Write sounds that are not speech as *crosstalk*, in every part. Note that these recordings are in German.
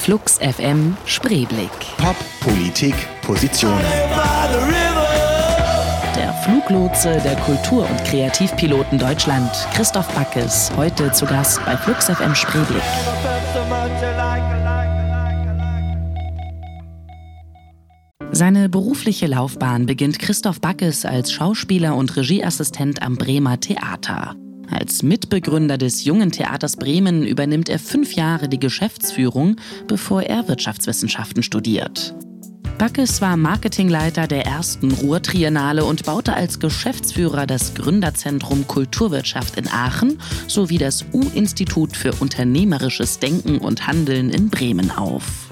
Flux FM Spreeblick. Pop, Politik, Positionen. Der Fluglotse der Kultur- und Kreativpiloten Deutschland, Christoph Backes, heute zu Gast bei Flux FM Spreeblick. Seine berufliche Laufbahn beginnt Christoph Backes als Schauspieler und Regieassistent am Bremer Theater. Als Mitbegründer des Jungen Theaters Bremen übernimmt er fünf Jahre die Geschäftsführung, bevor er Wirtschaftswissenschaften studiert. Backes war Marketingleiter der ersten Ruhrtriennale und baute als Geschäftsführer das Gründerzentrum Kulturwirtschaft in Aachen sowie das U-Institut für unternehmerisches Denken und Handeln in Bremen auf.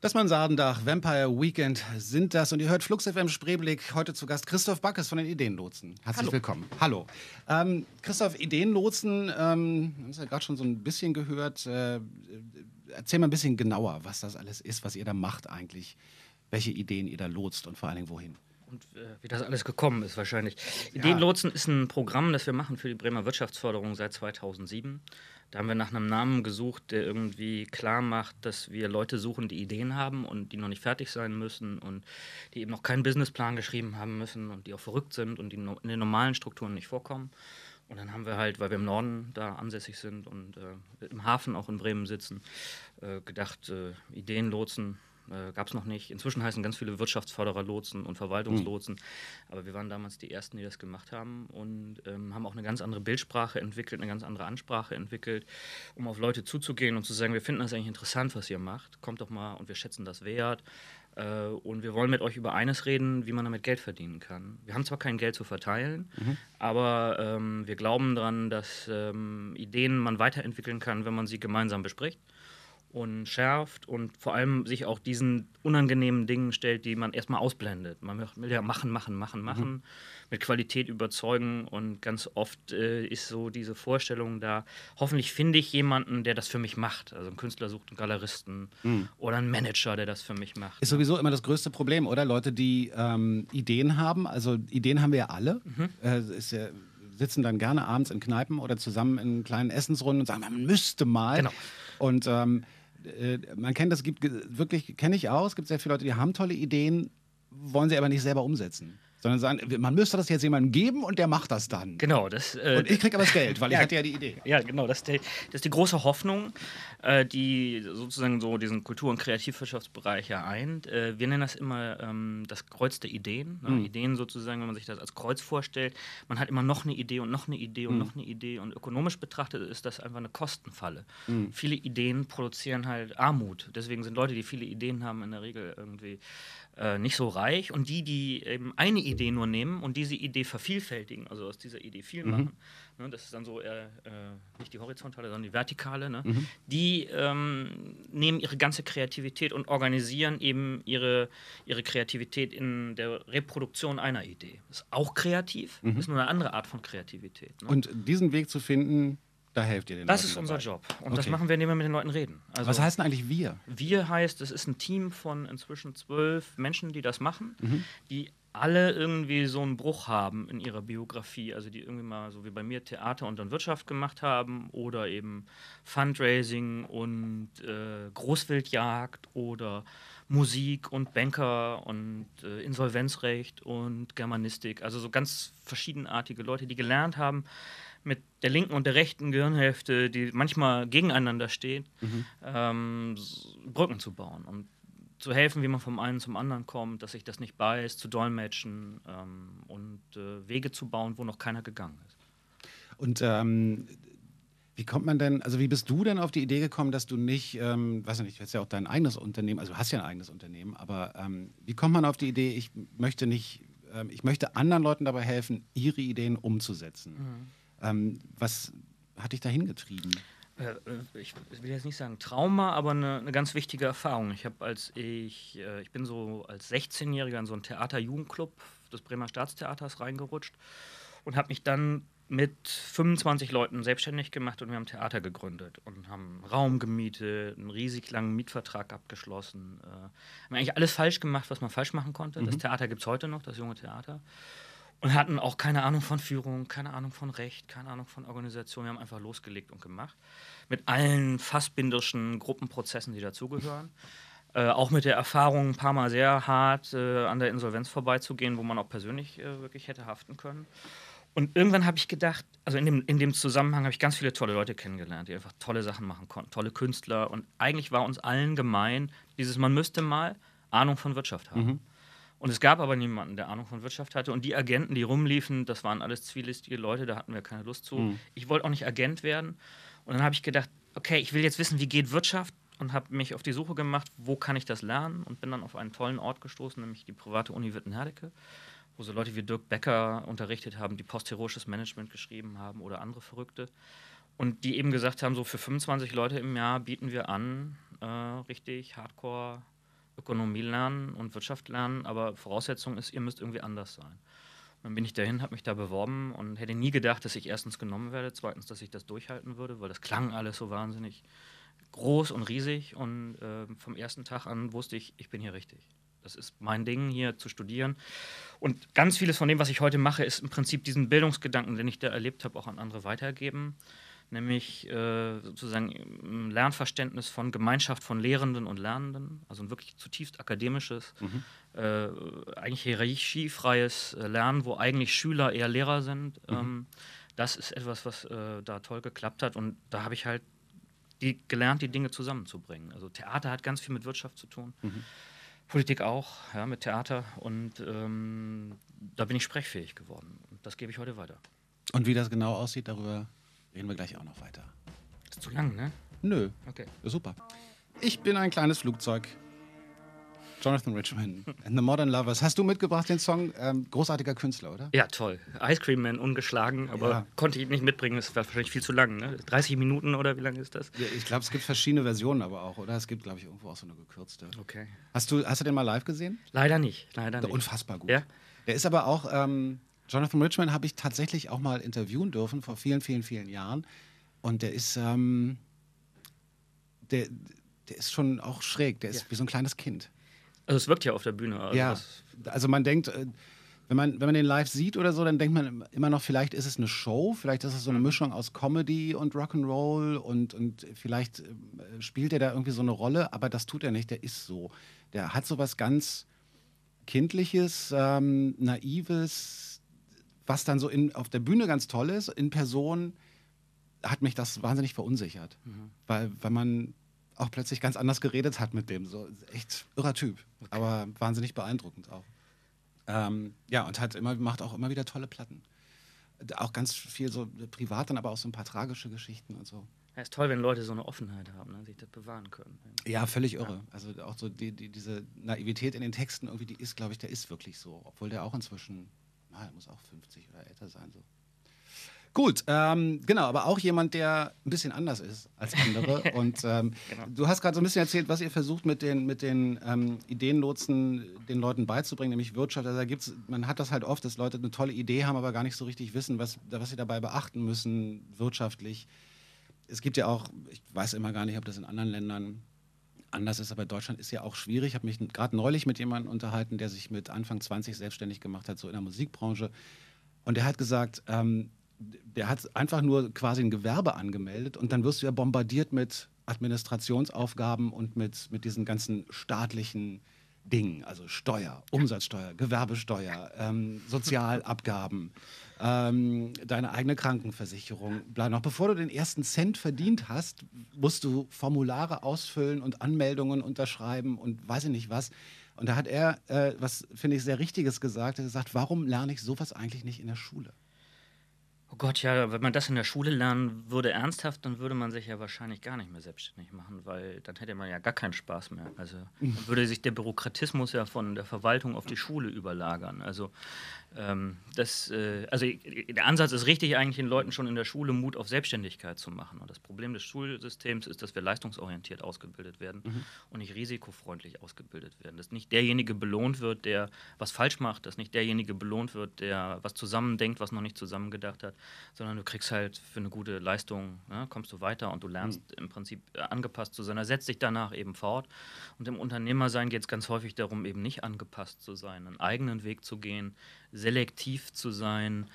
Das Mansardendach, Vampire Weekend sind das. Und ihr hört Flux FM Spreeblick. Heute zu Gast Christoph Backes von den Ideenlotsen. Herzlich Hallo. willkommen. Hallo. Ähm, Christoph, Ideenlotsen, ähm, haben es ja gerade schon so ein bisschen gehört. Äh, erzähl mal ein bisschen genauer, was das alles ist, was ihr da macht eigentlich. Welche Ideen ihr da lotst und vor allen Dingen wohin. Und äh, wie das alles gekommen ist wahrscheinlich. Ideenlotsen ist ein Programm, das wir machen für die Bremer Wirtschaftsförderung seit 2007. Da haben wir nach einem Namen gesucht, der irgendwie klar macht, dass wir Leute suchen, die Ideen haben und die noch nicht fertig sein müssen und die eben noch keinen Businessplan geschrieben haben müssen und die auch verrückt sind und die in den normalen Strukturen nicht vorkommen. Und dann haben wir halt, weil wir im Norden da ansässig sind und äh, im Hafen auch in Bremen sitzen, äh, gedacht, äh, Ideenlotsen äh, gab es noch nicht. Inzwischen heißen ganz viele Wirtschaftsförderer Lotsen und Verwaltungslotsen. Aber wir waren damals die Ersten, die das gemacht haben und ähm, haben auch eine ganz andere Bildsprache entwickelt, eine ganz andere Ansprache entwickelt, um auf Leute zuzugehen und zu sagen, wir finden das eigentlich interessant, was ihr macht. Kommt doch mal und wir schätzen das wert. Äh, und wir wollen mit euch über eines reden, wie man damit Geld verdienen kann. Wir haben zwar kein Geld zu verteilen, aber ähm, wir glauben daran, dass ähm, Ideen man weiterentwickeln kann, wenn man sie gemeinsam bespricht und schärft und vor allem sich auch diesen unangenehmen Dingen stellt, die man erstmal ausblendet. Man will ja machen, machen, machen, machen, mit Qualität überzeugen und ganz oft äh, ist so diese Vorstellung da, hoffentlich finde ich jemanden, der das für mich macht. Also ein Künstler sucht einen Galeristen oder einen Manager, der das für mich macht. Ist sowieso immer das größte Problem, oder? Leute, die ähm, Ideen haben. Also Ideen haben wir ja alle. Äh, ist ja, sitzen dann gerne abends in Kneipen oder zusammen in kleinen Essensrunden und sagen, man müsste mal. Genau. Und ähm, äh, man kennt das, gibt wirklich, kenne ich aus, es gibt sehr viele Leute, die haben tolle Ideen, wollen sie aber nicht selber umsetzen. Sondern sagen, man müsste das jetzt jemandem geben und der macht das dann. Genau, das, äh, Und ich kriege aber das Geld, weil ich Ja. hatte ja die Idee. Ja, genau. Das ist, der, das ist die große Hoffnung, äh, die sozusagen so diesen Kultur- und Kreativwirtschaftsbereich ja eint. Äh, wir nennen das immer ähm, das Kreuz der Ideen. Ne? Ideen sozusagen, wenn man sich das als Kreuz vorstellt. Man hat immer noch eine Idee und noch eine Idee und noch eine Idee. Und ökonomisch betrachtet ist das einfach eine Kostenfalle. Viele Ideen produzieren halt Armut. Deswegen sind Leute, die viele Ideen haben, in der Regel irgendwie äh, nicht so reich. Und die, die eben eine Idee nur nehmen und diese Idee vervielfältigen, also aus dieser Idee viel machen, ne, das ist dann so eher äh, nicht die horizontale, sondern die vertikale, ne, die ähm, nehmen ihre ganze Kreativität und organisieren eben ihre, ihre Kreativität in der Reproduktion einer Idee. Ist auch kreativ, ist nur eine andere Art von Kreativität. Ne? Und diesen Weg zu finden, da helft ihr den das Leuten ist unser dabei. Job. Und das Okay. machen wir, indem wir mit den Leuten reden. Also Was heißt denn eigentlich wir? wir heißt, es ist ein Team von inzwischen zwölf Menschen, die das machen, Mhm. die alle irgendwie so einen Bruch haben in ihrer Biografie, also die irgendwie mal so wie bei mir Theater und dann Wirtschaft gemacht haben oder eben Fundraising und äh, Großwildjagd oder Musik und Banker und äh, Insolvenzrecht und Germanistik, also so ganz verschiedenartige Leute, die gelernt haben, mit der linken und der rechten Gehirnhälfte, die manchmal gegeneinander steht, ähm, s- Brücken zu bauen und zu helfen, wie man vom einen zum anderen kommt, dass sich das nicht beißt, zu dolmetschen ähm, und äh, Wege zu bauen, wo noch keiner gegangen ist. Und ähm, wie kommt man denn, also wie bist du denn auf die Idee gekommen, dass du nicht, ähm, weiß ich nicht, du hast ja auch dein eigenes Unternehmen, also du hast ja ein eigenes Unternehmen, aber ähm, wie kommt man auf die Idee, ich möchte nicht, ähm, ich möchte anderen Leuten dabei helfen, ihre Ideen umzusetzen? Ähm, was hat dich dahin getrieben? Äh, ich will jetzt nicht sagen Trauma, aber eine, eine ganz wichtige Erfahrung. Ich habe als ich, äh, ich bin so als 16-Jähriger in so einen Theater-Jugendclub des Bremer Staatstheaters reingerutscht und habe mich dann mit 25 Leuten selbstständig gemacht und wir haben Theater gegründet und haben Raum gemietet, einen riesig langen Mietvertrag abgeschlossen. Äh, haben eigentlich alles falsch gemacht, was man falsch machen konnte. Das Theater gibt es heute noch, das junge Theater. Und hatten auch keine Ahnung von Führung, keine Ahnung von Recht, keine Ahnung von Organisation. Wir haben einfach losgelegt und gemacht. Mit allen fassbinderschen Gruppenprozessen, die dazugehören. *laughs* Äh, auch mit der Erfahrung, ein paar Mal sehr hart äh, an der Insolvenz vorbeizugehen, wo man auch persönlich äh, wirklich hätte haften können. Und irgendwann habe ich gedacht, also in dem, in dem Zusammenhang habe ich ganz viele tolle Leute kennengelernt, die einfach tolle Sachen machen konnten, tolle Künstler. Und eigentlich war uns allen gemein, dieses, man müsste mal Ahnung von Wirtschaft haben. Mhm. Und es gab aber niemanden, der Ahnung von Wirtschaft hatte. Und die Agenten, die rumliefen, das waren alles zwielistige Leute, da hatten wir keine Lust zu. Mhm. Ich wollte auch nicht Agent werden. Und dann habe ich gedacht, okay, ich will jetzt wissen, wie geht Wirtschaft und habe mich auf die Suche gemacht, wo kann ich das lernen und bin dann auf einen tollen Ort gestoßen, nämlich die private Uni Witten-Herdecke, wo so Leute wie Dirk Becker unterrichtet haben, die postheroisches Management geschrieben haben oder andere Verrückte. Und die eben gesagt haben, so für 25 Leute im Jahr bieten wir an, äh, richtig Hardcore Ökonomie lernen und Wirtschaft lernen, aber Voraussetzung ist, ihr müsst irgendwie anders sein. Und dann bin ich dahin, habe mich da beworben und hätte nie gedacht, dass ich erstens genommen werde, zweitens, dass ich das durchhalten würde, weil das klang alles so wahnsinnig groß und riesig und äh, vom ersten Tag an wusste ich, ich bin hier richtig. Das ist mein Ding, hier zu studieren. Und ganz vieles von dem, was ich heute mache, ist im Prinzip diesen Bildungsgedanken, den ich da erlebt habe, auch an andere weitergeben nämlich äh, sozusagen ein Lernverständnis von Gemeinschaft von Lehrenden und Lernenden, also ein wirklich zutiefst akademisches, mhm. äh, eigentlich hierarchiefreies äh, Lernen, wo eigentlich Schüler eher Lehrer sind. Mhm. Ähm, das ist etwas, was äh, da toll geklappt hat und da habe ich halt die, gelernt, die Dinge zusammenzubringen. Also Theater hat ganz viel mit Wirtschaft zu tun. Mhm. Politik auch, ja, mit Theater. Und ähm, da bin ich sprechfähig geworden. Und das gebe ich heute weiter. Und wie das genau aussieht, darüber Reden wir gleich auch noch weiter. Das ist zu lang, ne? Nö. Okay. Super. Ich bin ein kleines Flugzeug. Jonathan Richman and the Modern Lovers. Hast du mitgebracht den Song? Ähm, großartiger Künstler, oder? Ja, toll. Ice Cream Man, ungeschlagen, aber ja. konnte ich nicht mitbringen. Das war wahrscheinlich viel zu lang. Ne? 30 Minuten oder wie lange ist das? Ja, ich glaube, es gibt verschiedene Versionen aber auch, oder? Es gibt, glaube ich, irgendwo auch so eine gekürzte. Okay. Hast du, hast du den mal live gesehen? Leider nicht. Leider nicht. Unfassbar gut. Ja? Der ist aber auch, ähm, Jonathan Richman habe ich tatsächlich auch mal interviewen dürfen vor vielen, vielen, vielen Jahren. Und der ist, ähm, der, der ist schon auch schräg. Der ist ja. wie so ein kleines Kind. Also es wirkt ja auf der Bühne. Also ja, also man denkt, äh, wenn man, wenn man den live sieht oder so, dann denkt man immer noch, vielleicht ist es eine Show, vielleicht ist es so eine mhm. Mischung aus Comedy und Rock'n'Roll und, und vielleicht äh, spielt er da irgendwie so eine Rolle, aber das tut er nicht, der ist so. Der hat so was ganz Kindliches, ähm, Naives, was dann so in, auf der Bühne ganz toll ist, in Person hat mich das wahnsinnig verunsichert, mhm. weil, weil man auch plötzlich ganz anders geredet hat mit dem. So echt irrer Typ, okay. aber wahnsinnig beeindruckend auch. Ähm, ja, und hat immer, macht auch immer wieder tolle Platten. Auch ganz viel so privat, dann aber auch so ein paar tragische Geschichten und so. Ja, ist toll, wenn Leute so eine Offenheit haben, ne, sich das bewahren können. Ja, völlig irre. Ja. Also auch so die, die, diese Naivität in den Texten, irgendwie, die ist, glaube ich, der ist wirklich so. Obwohl der auch inzwischen er muss auch 50 oder älter sein. So. Gut, ähm, genau, aber auch jemand, der ein bisschen anders ist als andere. *laughs* Und ähm, genau. du hast gerade so ein bisschen erzählt, was ihr versucht mit den, mit den ähm, Ideenlotsen den Leuten beizubringen, nämlich Wirtschaft. Also da gibt's, man hat das halt oft, dass Leute eine tolle Idee haben, aber gar nicht so richtig wissen, was, was sie dabei beachten müssen, wirtschaftlich. Es gibt ja auch, ich weiß immer gar nicht, ob das in anderen Ländern anders ist, aber Deutschland ist ja auch schwierig. Ich habe mich gerade neulich mit jemandem unterhalten, der sich mit Anfang 20 selbstständig gemacht hat, so in der Musikbranche. Und der hat gesagt, ähm, der hat einfach nur quasi ein Gewerbe angemeldet und dann wirst du ja bombardiert mit Administrationsaufgaben und mit, mit diesen ganzen staatlichen Dingen, also Steuer, Umsatzsteuer, Gewerbesteuer, ähm, Sozialabgaben, ähm, deine eigene Krankenversicherung. Noch bevor du den ersten Cent verdient hast, musst du Formulare ausfüllen und Anmeldungen unterschreiben und weiß ich nicht was. Und da hat er, äh, was finde ich sehr Richtiges gesagt, er hat gesagt, warum lerne ich sowas eigentlich nicht in der Schule? Oh Gott, ja, wenn man das in der Schule lernen würde ernsthaft, dann würde man sich ja wahrscheinlich gar nicht mehr selbstständig machen, weil dann hätte man ja gar keinen Spaß mehr. Also dann würde sich der Bürokratismus ja von der Verwaltung auf die Schule überlagern. Also ähm, das, äh, also der Ansatz ist richtig, eigentlich den Leuten schon in der Schule Mut auf Selbstständigkeit zu machen. Und das Problem des Schulsystems ist, dass wir leistungsorientiert ausgebildet werden mhm. und nicht risikofreundlich ausgebildet werden. Dass nicht derjenige belohnt wird, der was falsch macht, dass nicht derjenige belohnt wird, der was zusammendenkt, was noch nicht zusammengedacht hat, sondern du kriegst halt für eine gute Leistung, ne, kommst du weiter und du lernst mhm. im Prinzip äh, angepasst zu sein. Er setzt dich danach eben fort. Und im Unternehmersein geht es ganz häufig darum, eben nicht angepasst zu sein, einen eigenen Weg zu gehen, selektiv zu sein,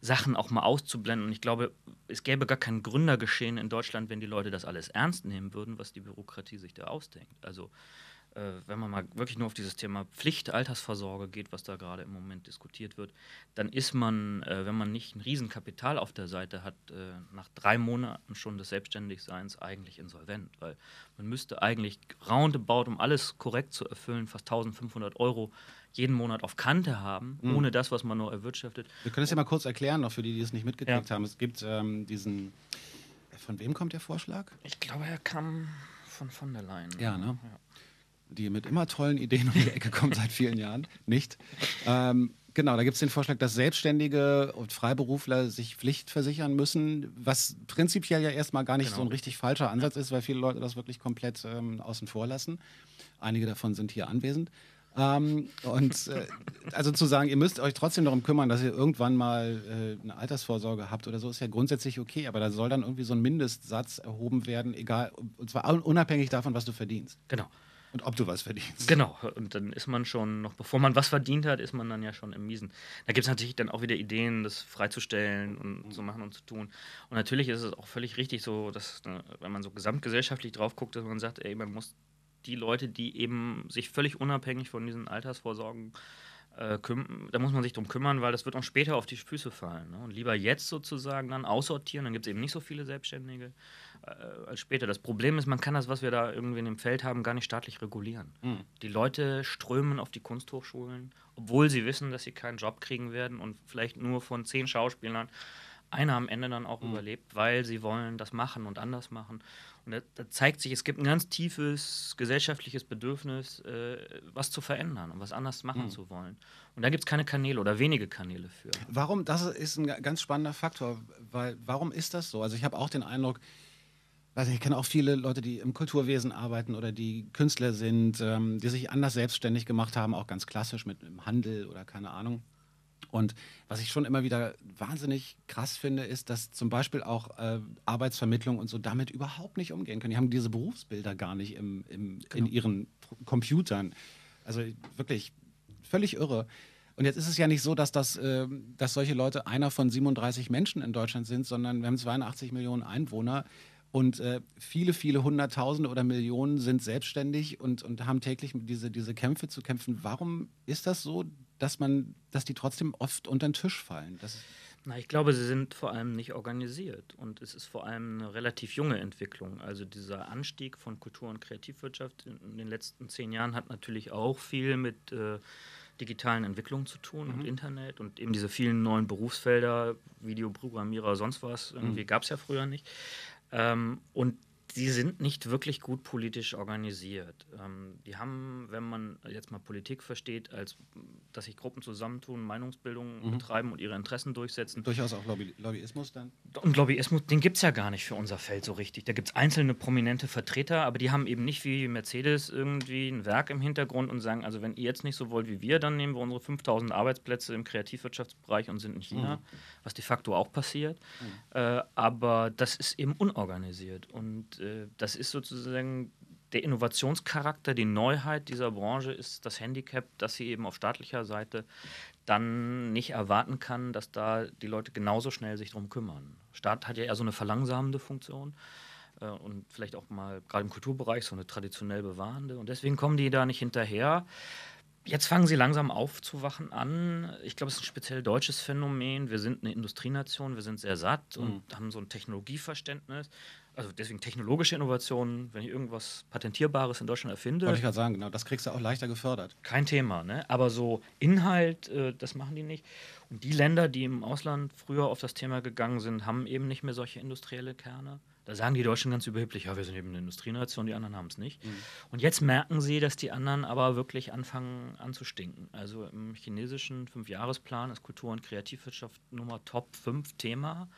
Sachen auch mal auszublenden. Und ich glaube, es gäbe gar kein Gründergeschehen in Deutschland, wenn die Leute das alles ernst nehmen würden, was die Bürokratie sich da ausdenkt. Also äh, wenn man mal wirklich nur auf dieses Thema Pflicht, Altersvorsorge geht, was da gerade im Moment diskutiert wird, dann ist man, äh, wenn man nicht ein Riesenkapital auf der Seite hat, äh, nach drei Monaten schon des Selbstständigseins eigentlich insolvent, weil man müsste eigentlich roundabout, um alles korrekt zu erfüllen, fast 1500 Euro jeden Monat auf Kante haben, mhm. ohne das, was man noch erwirtschaftet. Wir können es ja mal kurz erklären, noch für die, die es nicht mitgekriegt ja. haben. Es gibt ähm, diesen, von wem kommt der Vorschlag? Ich glaube, er kam von von der Leyen. Ja, ne? Ja die mit immer tollen Ideen um die Ecke kommt seit vielen Jahren, *laughs* nicht. Ähm, genau, da gibt es den Vorschlag, dass Selbstständige und Freiberufler sich Pflicht versichern müssen, was prinzipiell ja erstmal gar nicht genau. so ein richtig falscher Ansatz ist, weil viele Leute das wirklich komplett ähm, außen vor lassen. Einige davon sind hier anwesend. Ähm, und äh, also zu sagen, ihr müsst euch trotzdem darum kümmern, dass ihr irgendwann mal äh, eine Altersvorsorge habt oder so, ist ja grundsätzlich okay, aber da soll dann irgendwie so ein Mindestsatz erhoben werden, egal, und zwar unabhängig davon, was du verdienst. Genau. Und ob du was verdienst. Genau, und dann ist man schon, noch bevor man was verdient hat, ist man dann ja schon im Miesen. Da gibt es natürlich dann auch wieder Ideen, das freizustellen und mhm. zu machen und zu tun. Und natürlich ist es auch völlig richtig so, dass, ne, wenn man so gesamtgesellschaftlich drauf guckt, dass man sagt, ey, man muss die Leute, die eben sich völlig unabhängig von diesen Altersvorsorgen äh, da muss man sich drum kümmern, weil das wird auch später auf die Füße fallen. Ne? Und lieber jetzt sozusagen dann aussortieren, dann gibt es eben nicht so viele Selbstständige äh, als später. Das Problem ist, man kann das, was wir da irgendwie in dem Feld haben, gar nicht staatlich regulieren. Mhm. Die Leute strömen auf die Kunsthochschulen, obwohl sie wissen, dass sie keinen Job kriegen werden und vielleicht nur von zehn Schauspielern einer am Ende dann auch mhm. überlebt, weil sie wollen das machen und anders machen. Und da, da, zeigt sich, es gibt ein ganz tiefes gesellschaftliches Bedürfnis, äh, was zu verändern und was anders machen mhm. zu wollen. Und da gibt es keine Kanäle oder wenige Kanäle für. Warum, das ist ein ganz spannender Faktor, weil warum ist das so? Also ich habe auch den Eindruck, nicht, ich kenne auch viele Leute, die im Kulturwesen arbeiten oder die Künstler sind, ähm, die sich anders selbstständig gemacht haben, auch ganz klassisch mit dem Handel oder keine Ahnung. Und was ich schon immer wieder wahnsinnig krass finde, ist, dass zum Beispiel auch äh, Arbeitsvermittlung und so damit überhaupt nicht umgehen können. Die haben diese Berufsbilder gar nicht im, im, genau. in ihren Computern. Also wirklich völlig irre. Und jetzt ist es ja nicht so, dass, das, äh, dass solche Leute einer von 37 Menschen in Deutschland sind, sondern wir haben 82 Millionen Einwohner. Und äh, viele, viele Hunderttausende oder Millionen sind selbstständig und, und haben täglich diese, diese Kämpfe zu kämpfen. Warum ist das so, dass man, dass die trotzdem oft unter den Tisch fallen? Na, ich glaube, sie sind vor allem nicht organisiert und es ist vor allem eine relativ junge Entwicklung. Also dieser Anstieg von Kultur- und Kreativwirtschaft in den letzten zehn Jahren hat natürlich auch viel mit äh, digitalen Entwicklungen zu tun mhm. und Internet und eben diese vielen neuen Berufsfelder, Videoprogrammierer, sonst was, irgendwie mhm. gab es ja früher nicht. Ähm, und sie sind nicht wirklich gut politisch organisiert. Ähm, die haben, wenn man jetzt mal Politik versteht, als dass sich Gruppen zusammentun, Meinungsbildung mhm. betreiben und ihre Interessen durchsetzen. Durchaus auch Lobby Lobbyismus dann? Und Lobbyismus, den gibt es ja gar nicht für unser Feld so richtig. Da gibt es einzelne prominente Vertreter, aber die haben eben nicht wie Mercedes irgendwie ein Werk im Hintergrund und sagen, also wenn ihr jetzt nicht so wollt wie wir, dann nehmen wir unsere 5000 Arbeitsplätze im Kreativwirtschaftsbereich und sind in China, mhm. was de facto auch passiert. Mhm. Äh, aber das ist eben unorganisiert und äh, das ist sozusagen der Innovationscharakter, die Neuheit dieser Branche ist das Handicap, dass sie eben auf staatlicher Seite dann nicht erwarten kann, dass da die Leute genauso schnell sich darum kümmern. Staat hat ja eher so eine verlangsamende Funktion äh, und vielleicht auch mal gerade im Kulturbereich so eine traditionell bewahrende. Und deswegen kommen die da nicht hinterher. Jetzt fangen sie langsam aufzuwachen an. Ich glaube, es ist ein speziell deutsches Phänomen. Wir sind eine Industrienation, wir sind sehr satt mhm. und haben so ein Technologieverständnis also deswegen technologische Innovationen, wenn ich irgendwas Patentierbares in Deutschland erfinde. Wollte ich gerade sagen, genau, das kriegst du auch leichter gefördert. Kein Thema, ne? Aber so Inhalt, äh, das machen die nicht. Und die Länder, die im Ausland früher auf das Thema gegangen sind, haben eben nicht mehr solche industrielle Kerne. Da sagen die Deutschen ganz überheblich, ja, wir sind eben eine Industrienation, die anderen haben es nicht. Mhm. Und jetzt merken sie, dass die anderen aber wirklich anfangen anzustinken. Also im chinesischen Fünfjahresplan ist Kultur- und Kreativwirtschaft Nummer Top 5 Thema.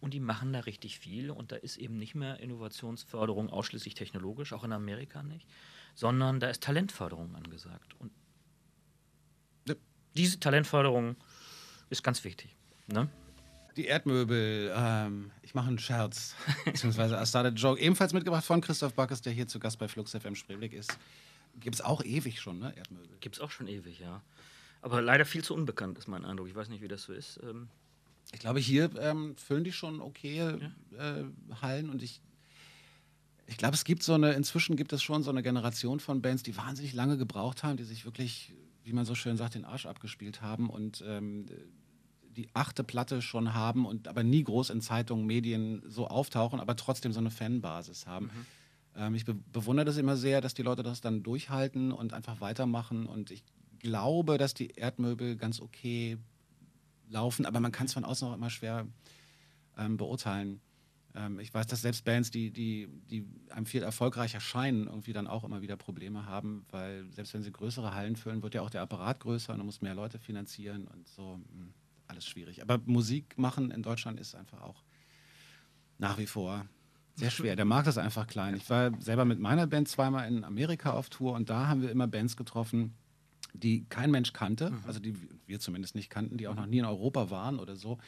Und die machen da richtig viel. Und da ist eben nicht mehr Innovationsförderung ausschließlich technologisch, auch in Amerika nicht, sondern da ist Talentförderung angesagt. Und diese Talentförderung ist ganz wichtig. Ne? Die Erdmöbel, ähm, ich mache einen Scherz, *laughs* beziehungsweise I started joke, ebenfalls mitgebracht von Christoph Backes, der hier zu Gast bei Flux FM Spreeblick ist. Gibt es auch ewig schon, ne, Erdmöbel? Gibt es auch schon ewig, ja. Aber leider viel zu unbekannt ist mein Eindruck. Ich weiß nicht, wie das so ist. Ähm ich glaube, hier ähm, füllen die schon okay ja. äh, Hallen und ich ich glaube, es gibt so eine, inzwischen gibt es schon so eine Generation von Bands, die wahnsinnig lange gebraucht haben, die sich wirklich, wie man so schön sagt, den Arsch abgespielt haben und ähm, die achte Platte schon haben und aber nie groß in Zeitungen, Medien so auftauchen, aber trotzdem so eine Fanbasis haben. Mhm. Ähm, ich be bewundere das immer sehr, dass die Leute das dann durchhalten und einfach weitermachen. Und ich glaube, dass die Erdmöbel ganz okay laufen, aber man kann es von außen auch immer schwer ähm, beurteilen. Ähm, ich weiß, dass selbst Bands, die, die, die einem viel erfolgreicher scheinen, irgendwie dann auch immer wieder Probleme haben, weil selbst wenn sie größere Hallen füllen, wird ja auch der Apparat größer und man muss mehr Leute finanzieren und so. Hm alles schwierig. Aber Musik machen in Deutschland ist einfach auch nach wie vor sehr schwer. Der Markt ist einfach klein. Ich war selber mit meiner Band zweimal in Amerika auf Tour und da haben wir immer Bands getroffen, die kein Mensch kannte, mhm. also die wir zumindest nicht kannten, die auch noch nie in Europa waren oder so.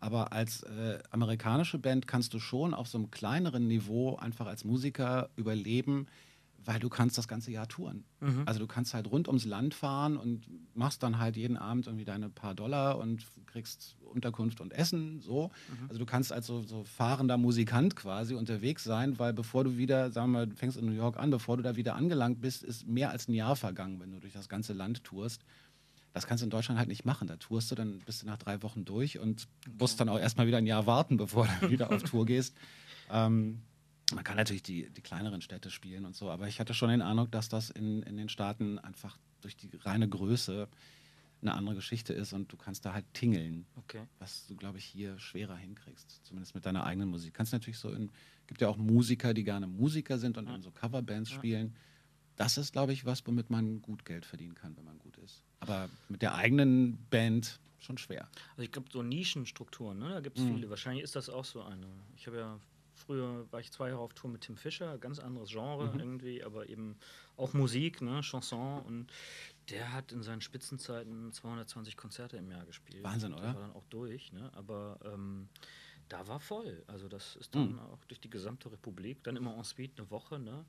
Aber als äh, amerikanische Band kannst du schon auf so einem kleineren Niveau einfach als Musiker überleben, weil du kannst das ganze Jahr touren. Mhm. Also du kannst halt rund ums Land fahren und machst dann halt jeden Abend irgendwie deine paar Dollar und kriegst Unterkunft und Essen, so. Mhm. Also du kannst als so, so, fahrender Musikant quasi unterwegs sein, weil bevor du wieder, sagen wir mal, du fängst in New York an, bevor du da wieder angelangt bist, ist mehr als ein Jahr vergangen, wenn du durch das ganze Land tourst. Das kannst du in Deutschland halt nicht machen. Da tourst du, dann bist du nach drei Wochen durch und okay. musst dann auch erstmal wieder ein Jahr warten, bevor du *laughs* wieder auf Tour gehst. Ähm, man kann natürlich die, die kleineren Städte spielen und so, aber ich hatte schon den Eindruck, dass das in, in den Staaten einfach durch die reine Größe eine andere Geschichte ist und du kannst da halt tingeln, okay. was du, glaube ich, hier schwerer hinkriegst, zumindest mit deiner eigenen Musik. Kannst natürlich so in, gibt ja auch Musiker, die gerne Musiker sind und ja. in so Coverbands ja. spielen. Das ist, glaube ich, was, womit man gut Geld verdienen kann, wenn man gut ist. Aber mit der eigenen Band schon schwer. Also ich glaube, so Nischenstrukturen, ne? da gibt es mhm. viele. Wahrscheinlich ist das auch so eine. Ich habe ja Früher war ich zwei Jahre auf Tour mit Tim Fischer, ganz anderes Genre mhm. irgendwie, aber eben auch Musik, ne, Chanson. Und der hat in seinen Spitzenzeiten 220 Konzerte im Jahr gespielt. Wahnsinn, oder? Der war dann auch durch, ne? Aber ähm, da war voll. Also das ist dann mhm. auch durch die gesamte Republik, dann immer en suite eine Woche, ne?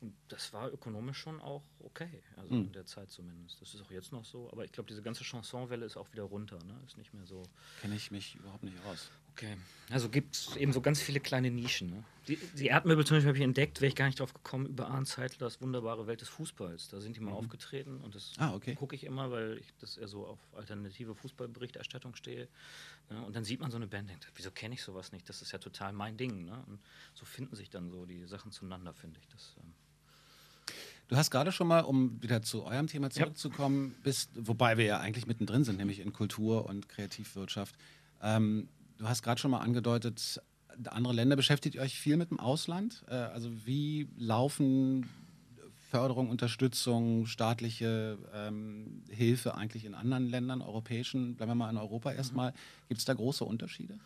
Und das war ökonomisch schon auch okay, also mhm. in der Zeit zumindest. Das ist auch jetzt noch so, aber ich glaube, diese ganze Chansonwelle ist auch wieder runter, ne? Ist nicht mehr so. Kenne ich mich überhaupt nicht aus. Okay. Also gibt es eben so ganz viele kleine Nischen. Ne? Die, die, Erdmöbel zum Beispiel habe ich entdeckt, wäre ich gar nicht drauf gekommen, über Arndt Zeitler, das wunderbare Welt des Fußballs. Da sind die mal mhm. aufgetreten und das ah, okay. gucke ich immer, weil ich das eher so auf alternative Fußballberichterstattung stehe. Ja, und dann sieht man so eine Band und denkt, wieso kenne ich sowas nicht? Das ist ja total mein Ding. Ne? Und so finden sich dann so die Sachen zueinander, finde ich. Das, ähm Du hast gerade schon mal, um wieder zu eurem Thema zurückzukommen, ja. bist, wobei wir ja eigentlich mittendrin sind, nämlich in Kultur und Kreativwirtschaft. Ähm, Du hast gerade schon mal angedeutet, andere Länder beschäftigt ihr euch viel mit dem Ausland. Äh, also wie laufen Förderung, Unterstützung, staatliche ähm, Hilfe eigentlich in anderen Ländern, europäischen, bleiben wir mal in Europa mhm. erstmal. Gibt es da große Unterschiede?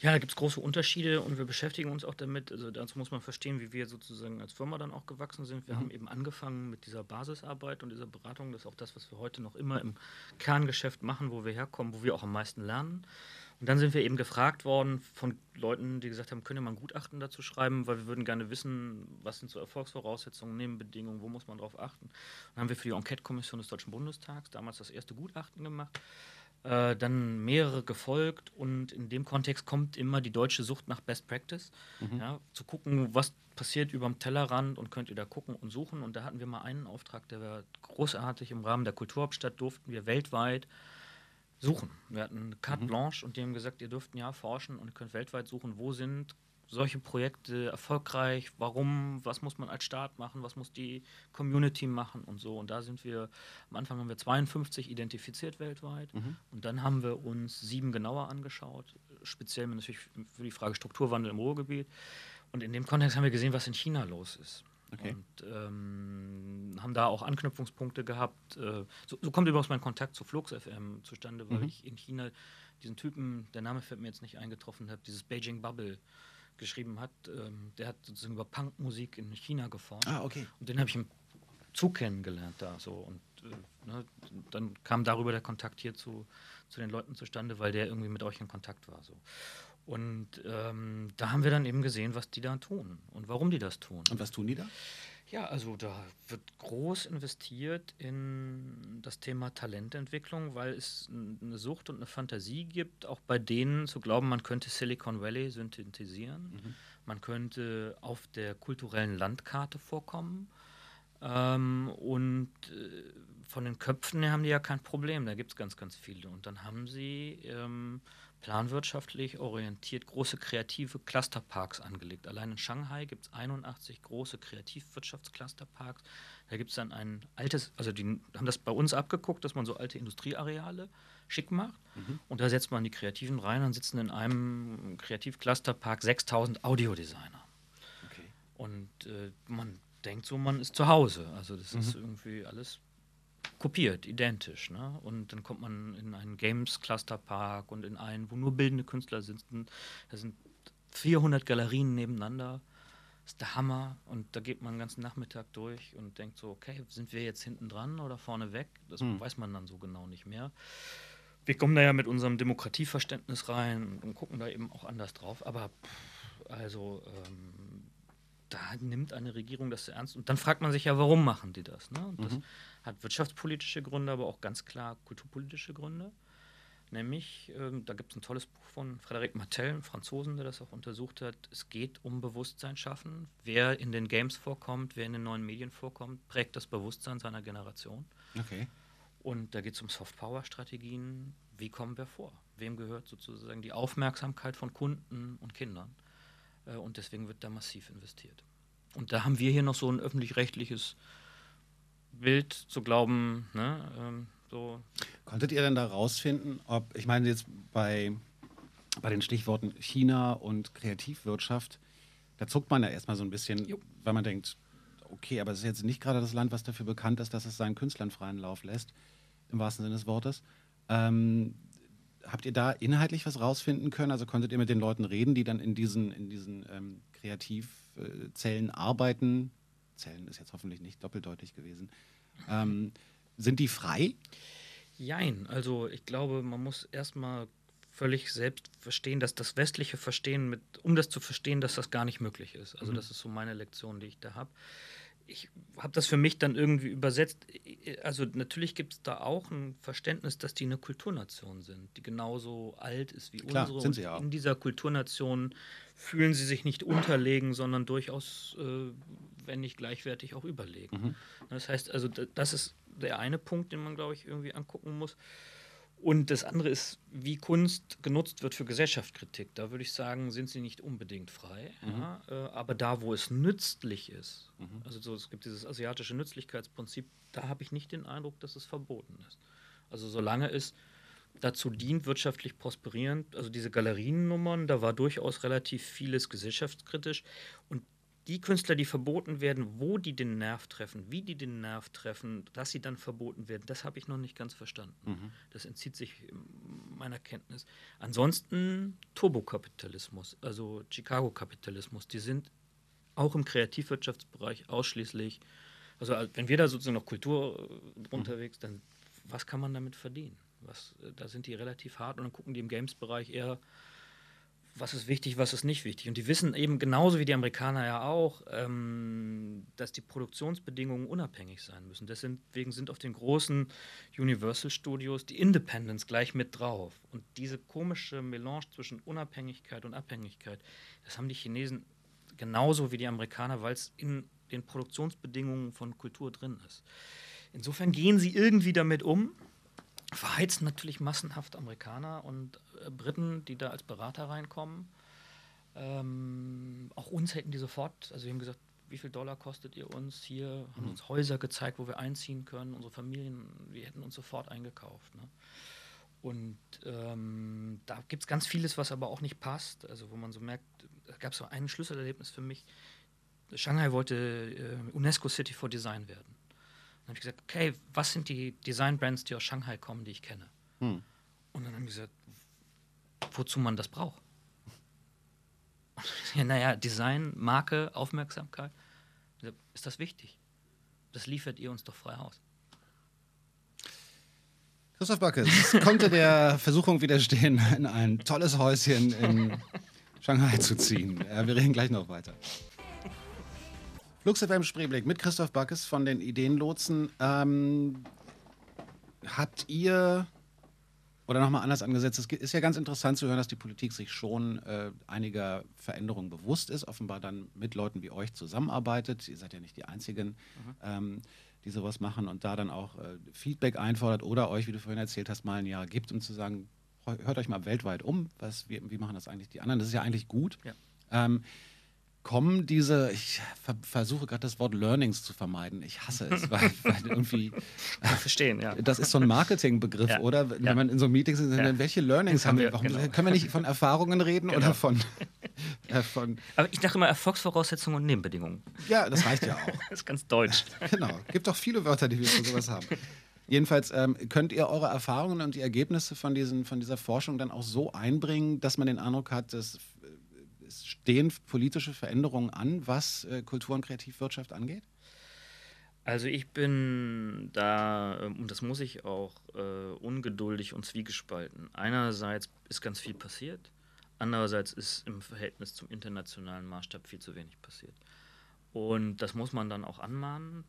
Ja, da gibt es große Unterschiede und wir beschäftigen uns auch damit. Also dazu muss man verstehen, wie wir sozusagen als Firma dann auch gewachsen sind. Wir mhm. haben eben angefangen mit dieser Basisarbeit und dieser Beratung. Das ist auch das, was wir heute noch immer im Kerngeschäft machen, wo wir herkommen, wo wir auch am meisten lernen. Und dann sind wir eben gefragt worden von Leuten, die gesagt haben, mal ein Gutachten dazu schreiben, weil wir würden gerne wissen, was sind so Erfolgsvoraussetzungen, Nebenbedingungen, wo muss man drauf achten. Dann haben wir für die Enquete-Kommission des Deutschen Bundestags damals das erste Gutachten gemacht, äh, dann mehrere gefolgt und in dem Kontext kommt immer die deutsche Sucht nach Best Practice, mhm. ja, zu gucken, was passiert über dem Tellerrand und könnt ihr da gucken und suchen. Und da hatten wir mal einen Auftrag, der war großartig. Im Rahmen der Kulturhauptstadt durften wir weltweit suchen. Wir hatten eine Carte mhm. Blanche und die haben gesagt, ihr dürft ein Jahr forschen und könnt weltweit suchen, wo sind solche Projekte erfolgreich, warum, was muss man als Staat machen, was muss die Community machen und so. Und da sind wir, am Anfang haben wir 52 identifiziert weltweit mhm. und dann haben wir uns sieben genauer angeschaut, speziell natürlich für die Frage Strukturwandel im Ruhrgebiet. Und in dem Kontext haben wir gesehen, was in China los ist. Okay. Und ähm, haben da auch Anknüpfungspunkte gehabt. Äh, so, so, kommt übrigens mein Kontakt zu Flux FM zustande, weil mhm. ich in China diesen Typen, der Name fällt mir jetzt nicht eingetroffen habe, dieses Beijing Bubble geschrieben hat. Ähm, der hat sozusagen über Punkmusik in China geforscht. Ah, okay. Und den habe ich im Zug kennengelernt da so. Und äh, ne, dann kam darüber der Kontakt hier zu, zu den Leuten zustande, weil der irgendwie mit euch in Kontakt war. So. Und ähm, da haben wir dann eben gesehen, was die da tun und warum die das tun. Und was tun die da? Ja, also da wird groß investiert in das Thema Talententwicklung, weil es eine Sucht und eine Fantasie gibt, auch bei denen zu glauben, man könnte Silicon Valley synthetisieren, mhm. man könnte auf der kulturellen Landkarte vorkommen. Ähm, und äh, von den Köpfen her haben die ja kein Problem, da gibt es ganz, ganz viele. Und dann haben sie ähm, planwirtschaftlich orientiert große kreative Clusterparks angelegt. Allein in Shanghai gibt es 81 große Kreativwirtschaftsclusterparks. Da gibt es dann ein altes, also die haben das bei uns abgeguckt, dass man so alte Industrieareale schick macht. Mhm. Und da setzt man die Kreativen rein und sitzen in einem Kreativclusterpark 6000 Audiodesigner. Okay. Und äh, man denkt so, man ist zu Hause. Also das mhm. ist irgendwie alles kopiert, identisch. Ne? Und dann kommt man in einen Games Cluster Park und in einen, wo nur bildende Künstler sitzen. Da sind 400 Galerien nebeneinander. Das ist der Hammer. Und da geht man den ganzen Nachmittag durch und denkt so, okay, sind wir jetzt hinten dran oder vorne weg? Das hm. weiß man dann so genau nicht mehr. Wir kommen da ja mit unserem Demokratieverständnis rein und gucken da eben auch anders drauf. Aber pff, also ähm, da nimmt eine Regierung das ernst. Und dann fragt man sich ja, warum machen die das? Ne? Und das mhm hat wirtschaftspolitische Gründe, aber auch ganz klar kulturpolitische Gründe. Nämlich, ähm, da gibt es ein tolles Buch von Frédéric Martel, einem Franzosen, der das auch untersucht hat. Es geht um Bewusstsein schaffen. Wer in den Games vorkommt, wer in den neuen Medien vorkommt, prägt das Bewusstsein seiner Generation. Okay. Und da geht es um Soft-Power-Strategien. Wie kommen wir vor? Wem gehört sozusagen die Aufmerksamkeit von Kunden und Kindern? Äh, und deswegen wird da massiv investiert. Und da haben wir hier noch so ein öffentlich-rechtliches wild zu glauben, ne? Ähm, so. Konntet ihr denn da rausfinden, ob, ich meine jetzt bei, bei den Stichworten China und Kreativwirtschaft, da zuckt man ja erstmal so ein bisschen, jo. weil man denkt, okay, aber es ist jetzt nicht gerade das Land, was dafür bekannt ist, dass es seinen Künstlern freien Lauf lässt, im wahrsten Sinne des Wortes. Ähm, habt ihr da inhaltlich was rausfinden können? Also konntet ihr mit den Leuten reden, die dann in diesen, in diesen ähm, Kreativzellen arbeiten, Zellen ist jetzt hoffentlich nicht doppeldeutig gewesen. Ähm, sind die frei? Jein, also ich glaube, man muss erstmal völlig selbst verstehen, dass das westliche Verstehen, mit, um das zu verstehen, dass das gar nicht möglich ist. Also mhm. das ist so meine Lektion, die ich da habe. Ich habe das für mich dann irgendwie übersetzt. Also natürlich gibt es da auch ein Verständnis, dass die eine Kulturnation sind, die genauso alt ist wie Klar, unsere. Sind sie auch. In dieser Kulturnation fühlen sie sich nicht unterlegen, sondern durchaus äh, wenn nicht gleichwertig, auch überlegen. Mhm. Das heißt, also das ist der eine Punkt, den man, glaube ich, irgendwie angucken muss. Und das andere ist, wie Kunst genutzt wird für Gesellschaftskritik. Da würde ich sagen, sind sie nicht unbedingt frei. Mhm. Ja, äh, aber da, wo es nützlich ist, mhm. also so, es gibt dieses asiatische Nützlichkeitsprinzip, da habe ich nicht den Eindruck, dass es verboten ist. Also solange es dazu dient, wirtschaftlich prosperierend, also diese Galeriennummern, da war durchaus relativ vieles gesellschaftskritisch. Und die Künstler, die verboten werden, wo die den Nerv treffen, wie die den Nerv treffen, dass sie dann verboten werden, das habe ich noch nicht ganz verstanden. Mhm. Das entzieht sich meiner Kenntnis. Ansonsten Turbokapitalismus, also Chicago-Kapitalismus, die sind auch im Kreativwirtschaftsbereich ausschließlich, also wenn wir da sozusagen noch Kultur äh, unterwegs, dann was kann man damit verdienen? Was, äh, da sind die relativ hart und dann gucken die im Games-Bereich eher was ist wichtig, was ist nicht wichtig. Und die wissen eben genauso wie die Amerikaner ja auch, ähm, dass die Produktionsbedingungen unabhängig sein müssen. Deswegen sind auf den großen Universal Studios die Independents gleich mit drauf. Und diese komische Melange zwischen Unabhängigkeit und Abhängigkeit, das haben die Chinesen genauso wie die Amerikaner, weil es in den Produktionsbedingungen von Kultur drin ist. Insofern gehen sie irgendwie damit um verheizen natürlich massenhaft Amerikaner und äh, Briten, die da als Berater reinkommen. Ähm, auch uns hätten die sofort, also wir haben gesagt, wie viel Dollar kostet ihr uns hier? Haben mhm. uns Häuser gezeigt, wo wir einziehen können, unsere Familien, wir hätten uns sofort eingekauft. Ne? Und ähm, da gibt es ganz vieles, was aber auch nicht passt. Also wo man so merkt, da gab es so ein Schlüsselerlebnis für mich. Shanghai wollte äh, UNESCO City for Design werden. Dann habe ich gesagt, okay, was sind die Design-Brands, die aus Shanghai kommen, die ich kenne? Hm. Und dann haben die gesagt, wozu man das braucht. *laughs* ja, naja, Design, Marke, Aufmerksamkeit. Ist das wichtig? Das liefert ihr uns doch frei aus. Christoph Backes konnte der *laughs* Versuchung widerstehen, in ein tolles Häuschen in Shanghai zu ziehen. wir reden gleich noch weiter. Lux FM Spreeblick mit Christoph Backes von den Ideenlotsen. Ähm, habt ihr, oder nochmal anders angesetzt, es ist ja ganz interessant zu hören, dass die Politik sich schon äh, einiger Veränderungen bewusst ist, offenbar dann mit Leuten wie euch zusammenarbeitet. Ihr seid ja nicht die Einzigen. Mhm. Ähm, die sowas machen und da dann auch äh, Feedback einfordert oder euch, wie du vorhin erzählt hast, mal ein Jahr gibt, um zu sagen, hört euch mal weltweit um, was, wie, wie machen das eigentlich die anderen? Das ist ja eigentlich gut. Ja. Ähm, kommen diese, ich ver versuche gerade das Wort Learnings zu vermeiden. Ich hasse es, weil, *laughs* weil irgendwie. Verstehen, ja. Das ist so ein Marketingbegriff, ja. oder? Wenn ja. man in so Meetings ist, ja. welche Learnings haben wir? Warum genau. können wir nicht von Erfahrungen reden genau. oder von, *laughs* äh, von. Aber ich dachte immer Erfolgsvoraussetzungen und Nebenbedingungen. Ja, das reicht ja auch. *laughs* das ist ganz deutsch. genau. Gibt doch viele Wörter, die wir für sowas haben. Jedenfalls ähm, könnt ihr eure Erfahrungen und die Ergebnisse von, diesen, von dieser Forschung dann auch so einbringen, dass man den Eindruck hat, dass stehen politische Veränderungen an, was äh, Kultur- und Kreativwirtschaft angeht? Also ich bin da, ähm, und das muss ich auch, äh, ungeduldig und zwiegespalten. Einerseits ist ganz viel passiert, andererseits ist im Verhältnis zum internationalen Maßstab viel zu wenig passiert. Und das muss man dann auch anmahnen,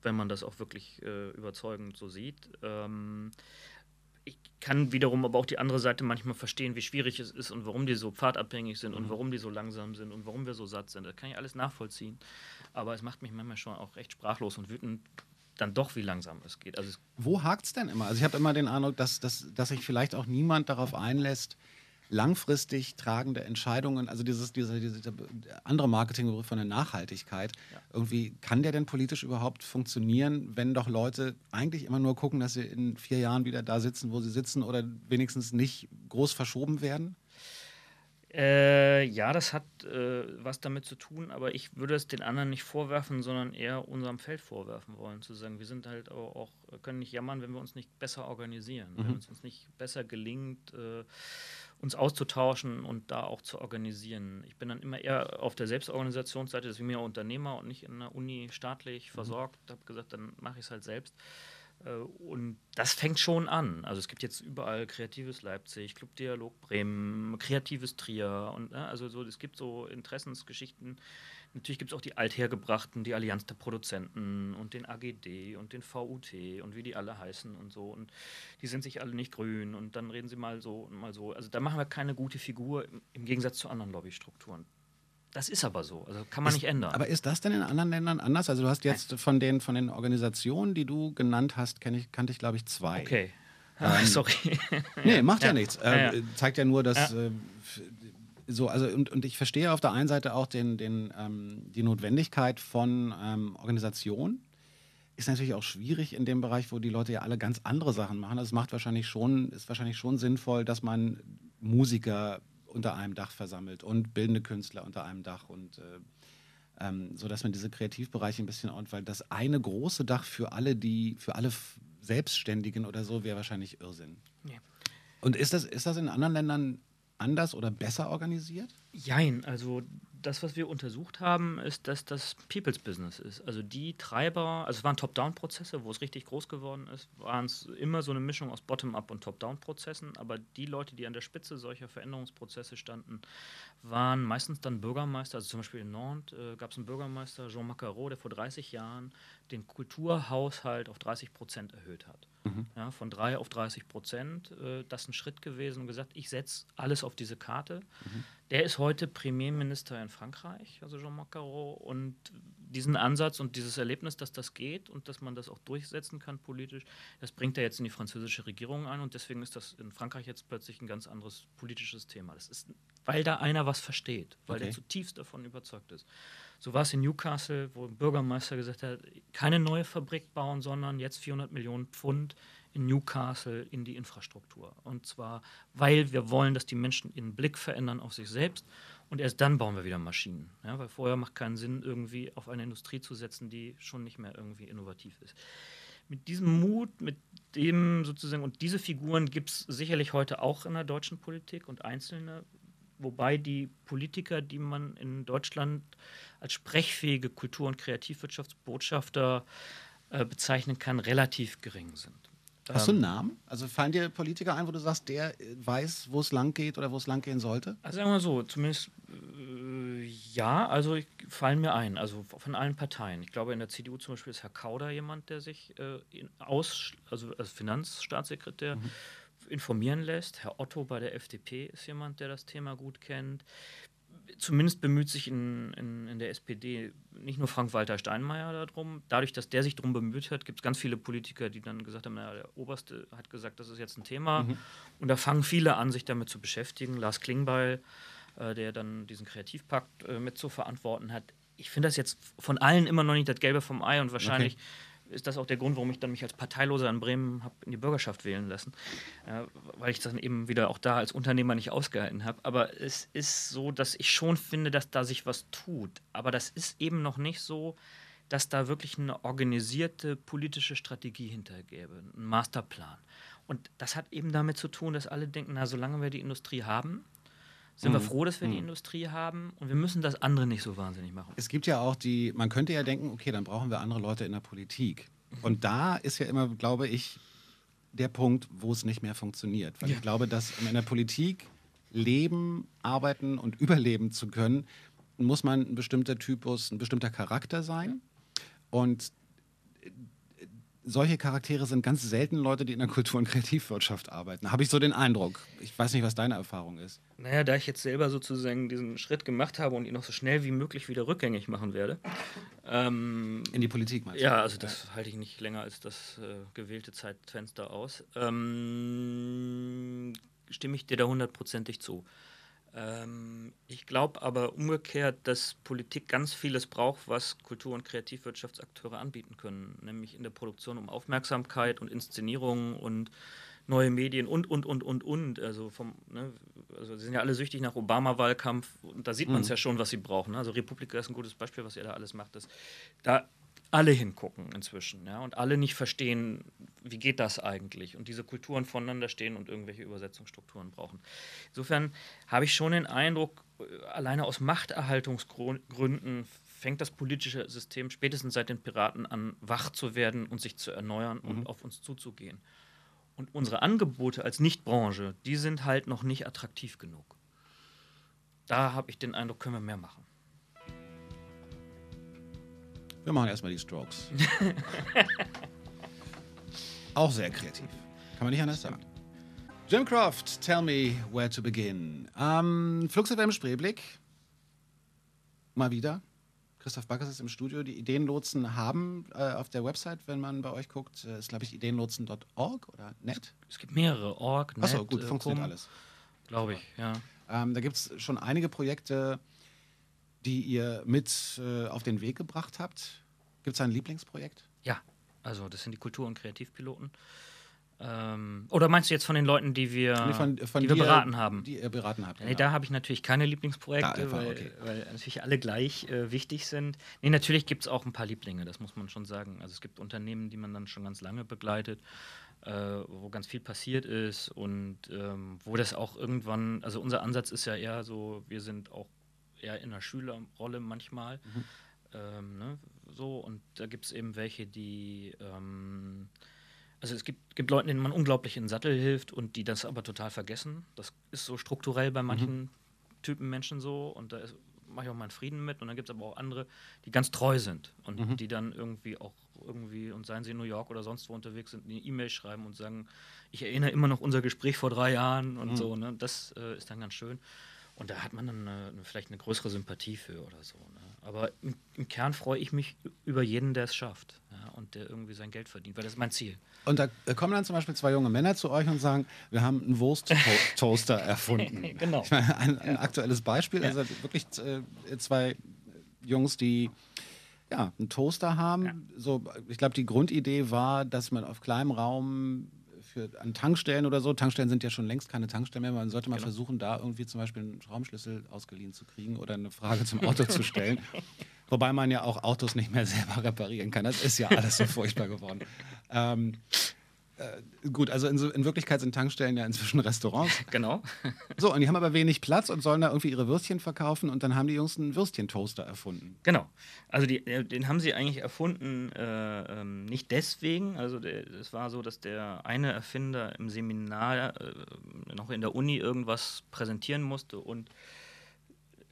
wenn man das auch wirklich äh, überzeugend so sieht. Ähm, ich kann wiederum aber auch die andere Seite manchmal verstehen, wie schwierig es ist und warum die so pfadabhängig sind und mhm. warum die so langsam sind und warum wir so satt sind. Das kann ich alles nachvollziehen. Aber es macht mich manchmal schon auch recht sprachlos und wütend, dann doch, wie langsam es geht. Also Wo hakt es denn immer? Also ich habe immer den Eindruck, dass, dass, dass sich vielleicht auch niemand darauf einlässt, langfristig tragende Entscheidungen, also dieses, dieser, dieser andere Marketingbegriff von der Nachhaltigkeit, ja. irgendwie kann der denn politisch überhaupt funktionieren, wenn doch Leute eigentlich immer nur gucken, dass sie in vier Jahren wieder da sitzen, wo sie sitzen oder wenigstens nicht groß verschoben werden? Äh, ja, das hat äh, was damit zu tun, aber ich würde es den anderen nicht vorwerfen, sondern eher unserem Feld vorwerfen wollen, zu sagen, wir sind halt auch, auch können nicht jammern, wenn wir uns nicht besser organisieren, mhm. wenn es uns nicht besser gelingt, äh, uns auszutauschen und da auch zu organisieren. Ich bin dann immer eher auf der Selbstorganisationsseite, deswegen bin ich Unternehmer und nicht in der Uni staatlich mhm. versorgt, mhm. habe gesagt, dann mache ich es halt selbst. Äh, und das fängt schon an. Also es gibt jetzt überall Kreatives Leipzig, Club Dialog Bremen, Kreatives Trier und ne, also so, es gibt so Interessensgeschichten. Natürlich gibt es auch die althergebrachten, die Allianz der Produzenten und den AGD und den VUT und wie die alle heißen und so. Und die sind sich alle nicht grün und dann reden sie mal so und mal so. Also da machen wir keine gute Figur im Gegensatz zu anderen Lobbystrukturen. Das ist aber so. Also kann man ist, nicht ändern. Aber ist das denn in anderen Ländern anders? Also du hast jetzt von den, von den Organisationen, die du genannt hast, ich, kannte ich, glaube ich, zwei. Okay. Ähm, *laughs* Sorry. nee, macht ja, ja nichts. Äh, ja. Zeigt ja nur, dass äh, so, also und, und ich verstehe auf der einen Seite auch den, den, ähm, die Notwendigkeit von ähm, Organisation. Ist natürlich auch schwierig in dem Bereich, wo die Leute ja alle ganz andere Sachen machen. Also es macht wahrscheinlich schon, ist wahrscheinlich schon sinnvoll, dass man Musiker unter einem Dach versammelt und bildende Künstler unter einem Dach und äh, ähm, so dass man diese Kreativbereiche ein bisschen ordnet, weil das eine große Dach für alle, die, für alle Selbstständigen oder so, wäre wahrscheinlich Irrsinn. Ja. Und ist das, ist das in anderen Ländern anders oder besser organisiert? Jein, also das, was wir untersucht haben, ist, dass das People's Business ist. Also die Treiber, also es waren Top-Down-Prozesse, wo es richtig groß geworden ist, waren es immer so eine Mischung aus Bottom-up und Top-Down-Prozessen. Aber die Leute, die an der Spitze solcher Veränderungsprozesse standen, waren meistens dann Bürgermeister. Also zum Beispiel in Nantes äh, gab es einen Bürgermeister, Jean Macarot, der vor 30 Jahren den Kulturhaushalt auf 30 Prozent erhöht hat. Mhm. Ja, von 3 auf 30 Prozent. Äh, das ist ein Schritt gewesen und gesagt, ich setze alles auf diese Karte. Mhm. Der ist heute Premierminister in Frankreich, also Jean-Marc Carreau. Und diesen Ansatz und dieses Erlebnis, dass das geht und dass man das auch durchsetzen kann politisch, das bringt er jetzt in die französische Regierung ein. Und deswegen ist das in Frankreich jetzt plötzlich ein ganz anderes politisches Thema. Das ist, weil da einer was versteht, weil okay. der zutiefst davon überzeugt ist. So war es in Newcastle, wo ein Bürgermeister gesagt hat, keine neue Fabrik bauen, sondern jetzt 400 Millionen Pfund in Newcastle in die Infrastruktur. Und zwar, weil wir wollen, dass die Menschen ihren Blick verändern auf sich selbst und erst dann bauen wir wieder Maschinen. Ja, weil vorher macht keinen Sinn, irgendwie auf eine Industrie zu setzen, die schon nicht mehr irgendwie innovativ ist. Mit diesem Mut, mit dem sozusagen, und diese Figuren gibt es sicherlich heute auch in der deutschen Politik und einzelne, wobei die Politiker, die man in Deutschland als sprechfähige Kultur- und Kreativwirtschaftsbotschafter äh, bezeichnen kann, relativ gering sind. Hast du einen Namen? Also fallen dir Politiker ein, wo du sagst, der weiß, wo es lang geht oder wo es lang gehen sollte? Also sagen wir mal so, zumindest äh, ja, also ich, fallen mir ein, also von allen Parteien. Ich glaube, in der CDU zum Beispiel ist Herr Kauder jemand, der sich äh, aus, also als Finanzstaatssekretär mhm. Informieren lässt. Herr Otto bei der FDP ist jemand, der das Thema gut kennt zumindest bemüht sich in, in, in, der SPD nicht nur Frank-Walter Steinmeier darum. Dadurch, dass der sich darum bemüht hat, gibt es ganz viele Politiker, die dann gesagt haben, naja, der Oberste hat gesagt, das ist jetzt ein Thema. Mhm. Und da fangen viele an, sich damit zu beschäftigen. Lars Klingbeil, äh, der dann diesen Kreativpakt äh, mit zu verantworten hat. Ich finde das jetzt von allen immer noch nicht das Gelbe vom Ei und wahrscheinlich okay ist das auch der Grund, warum ich dann mich als Parteiloser in Bremen habe in die Bürgerschaft wählen lassen, ja, weil ich das dann eben wieder auch da als Unternehmer nicht ausgehalten habe. Aber es ist so, dass ich schon finde, dass da sich was tut. Aber das ist eben noch nicht so, dass da wirklich eine organisierte politische Strategie hintergäbe, ein Masterplan. Und das hat eben damit zu tun, dass alle denken, na, solange wir die Industrie haben, sind mhm. wir froh, dass wir mhm. die Industrie haben und wir müssen das andere nicht so wahnsinnig machen. Es gibt ja auch die, man könnte ja denken, okay, dann brauchen wir andere Leute in der Politik. Mhm. Und da ist ja immer, glaube ich, der Punkt, wo es nicht mehr funktioniert. Weil ja. ich glaube, dass in der Politik leben, arbeiten und *laughs* überleben zu können, muss man ein bestimmter Typus, ein bestimmter Charakter sein. Und solche Charaktere sind ganz selten Leute, die in der Kultur- und Kreativwirtschaft arbeiten. Habe ich so den Eindruck. Ich weiß nicht, was deine Erfahrung ist. Naja, da ich jetzt selber sozusagen diesen Schritt gemacht habe und ihn noch so schnell wie möglich wieder rückgängig machen werde. Ähm, in die Politik meinst du? Ja, also das ja. halte ich nicht länger als das äh, gewählte Zeitfenster aus. Ähm, stimme ich dir da hundertprozentig zu. Ähm, ich glaube aber umgekehrt, dass Politik ganz vieles braucht, was Kultur- und Kreativwirtschaftsakteure anbieten können, nämlich in der Produktion um Aufmerksamkeit und Inszenierung und neue Medien und, und, und, und, und. Also, vom, ne, also sie sind ja alle süchtig nach Obama-Wahlkampf und da sieht man es mhm. ja schon, was sie brauchen. Ne? Also Republika ist ein gutes Beispiel, was ihr da alles macht. Das, da alle hingucken inzwischen ja, und alle nicht verstehen, wie geht das eigentlich und diese Kulturen voneinander stehen und irgendwelche Übersetzungsstrukturen brauchen. Insofern habe ich schon den Eindruck, äh, alleine aus Machterhaltungsgründen fängt das politische System spätestens seit den Piraten an, wach zu werden und sich zu erneuern mhm. und auf uns zuzugehen. Und unsere Angebote als Nichtbranche, die sind halt noch nicht attraktiv genug. Da habe ich den Eindruck, können wir mehr machen. Wir machen erstmal die Strokes. *laughs* Auch sehr kreativ. Kann man nicht anders sagen. Jim Croft, tell me where to begin. Ähm, Flux FM Spreeblick. Mal wieder. Christoph Backers ist im Studio. Die Ideenlotsen haben äh, auf der Website, wenn man bei euch guckt, äh, ist glaube ich ideenlotsen.org oder net. Es gibt mehrere, org, net. Achso, gut, äh, funktioniert alles. Glaube ich, ja. Ähm, da gibt es schon einige Projekte, die ihr mit äh, auf den Weg gebracht habt. Gibt es ein Lieblingsprojekt? Ja, also das sind die Kultur- und Kreativpiloten. Ähm, oder meinst du jetzt von den Leuten, die wir, nee, von, von die wir beraten haben? Die ihr beraten habt. Nee, genau. da habe ich natürlich keine Lieblingsprojekte, da, weil, okay. weil, natürlich alle gleich äh, wichtig sind. Nee, natürlich gibt es auch ein paar Lieblinge, das muss man schon sagen. Also es gibt Unternehmen, die man dann schon ganz lange begleitet, äh, wo ganz viel passiert ist und ähm, wo das auch irgendwann, also unser Ansatz ist ja eher so, wir sind auch eher in der Schülerrolle manchmal. Mhm. Ähm, ne, so, und da gibt es eben welche, die ähm, also es gibt, gibt Leute, denen man unglaublich in den Sattel hilft und die das aber total vergessen. Das ist so strukturell bei manchen mhm. Typen Menschen so und da mache ich auch meinen Frieden mit. Und dann gibt es aber auch andere, die ganz treu sind und mhm. die dann irgendwie auch irgendwie, und seien sie in New York oder sonst wo unterwegs sind, eine E-Mail schreiben und sagen, ich erinnere immer noch unser Gespräch vor drei Jahren und mhm. so. Ne? Das äh, ist dann ganz schön. Und da hat man dann eine, vielleicht eine größere Sympathie für oder so. Ne? Aber im, im, Kern freue ich mich über jeden, der es schafft ja, und der irgendwie sein Geld verdient, weil das ist mein Ziel. Und da kommen dann zum Beispiel zwei junge Männer zu euch und sagen, wir haben einen Wursttoaster *laughs* erfunden. *laughs* genau. Meine, ein, ein, aktuelles Beispiel, also wirklich äh, zwei Jungs, die ja, einen Toaster haben. Ja. So, ich glaube, die Grundidee war, dass man auf kleinem Raum an Tankstellen oder so. Tankstellen sind ja schon längst keine Tankstellen mehr. Man sollte mal genau. versuchen, da irgendwie zum Beispiel einen Schraubenschlüssel ausgeliehen zu kriegen oder eine Frage zum Auto zu stellen. *laughs* Wobei man ja auch Autos nicht mehr selber reparieren kann. Das ist ja alles so furchtbar geworden. Ähm, Äh, gut, also in, in, Wirklichkeit sind Tankstellen ja inzwischen *laughs* Restaurants. Genau. So, und die haben aber wenig Platz und sollen da irgendwie ihre Würstchen verkaufen und dann haben die Jungs einen Würstchentoaster erfunden. Genau. Also die, äh, den haben sie eigentlich erfunden, äh, ähm, nicht deswegen. Also es war so, dass der eine Erfinder im Seminar äh, noch in der Uni irgendwas präsentieren musste und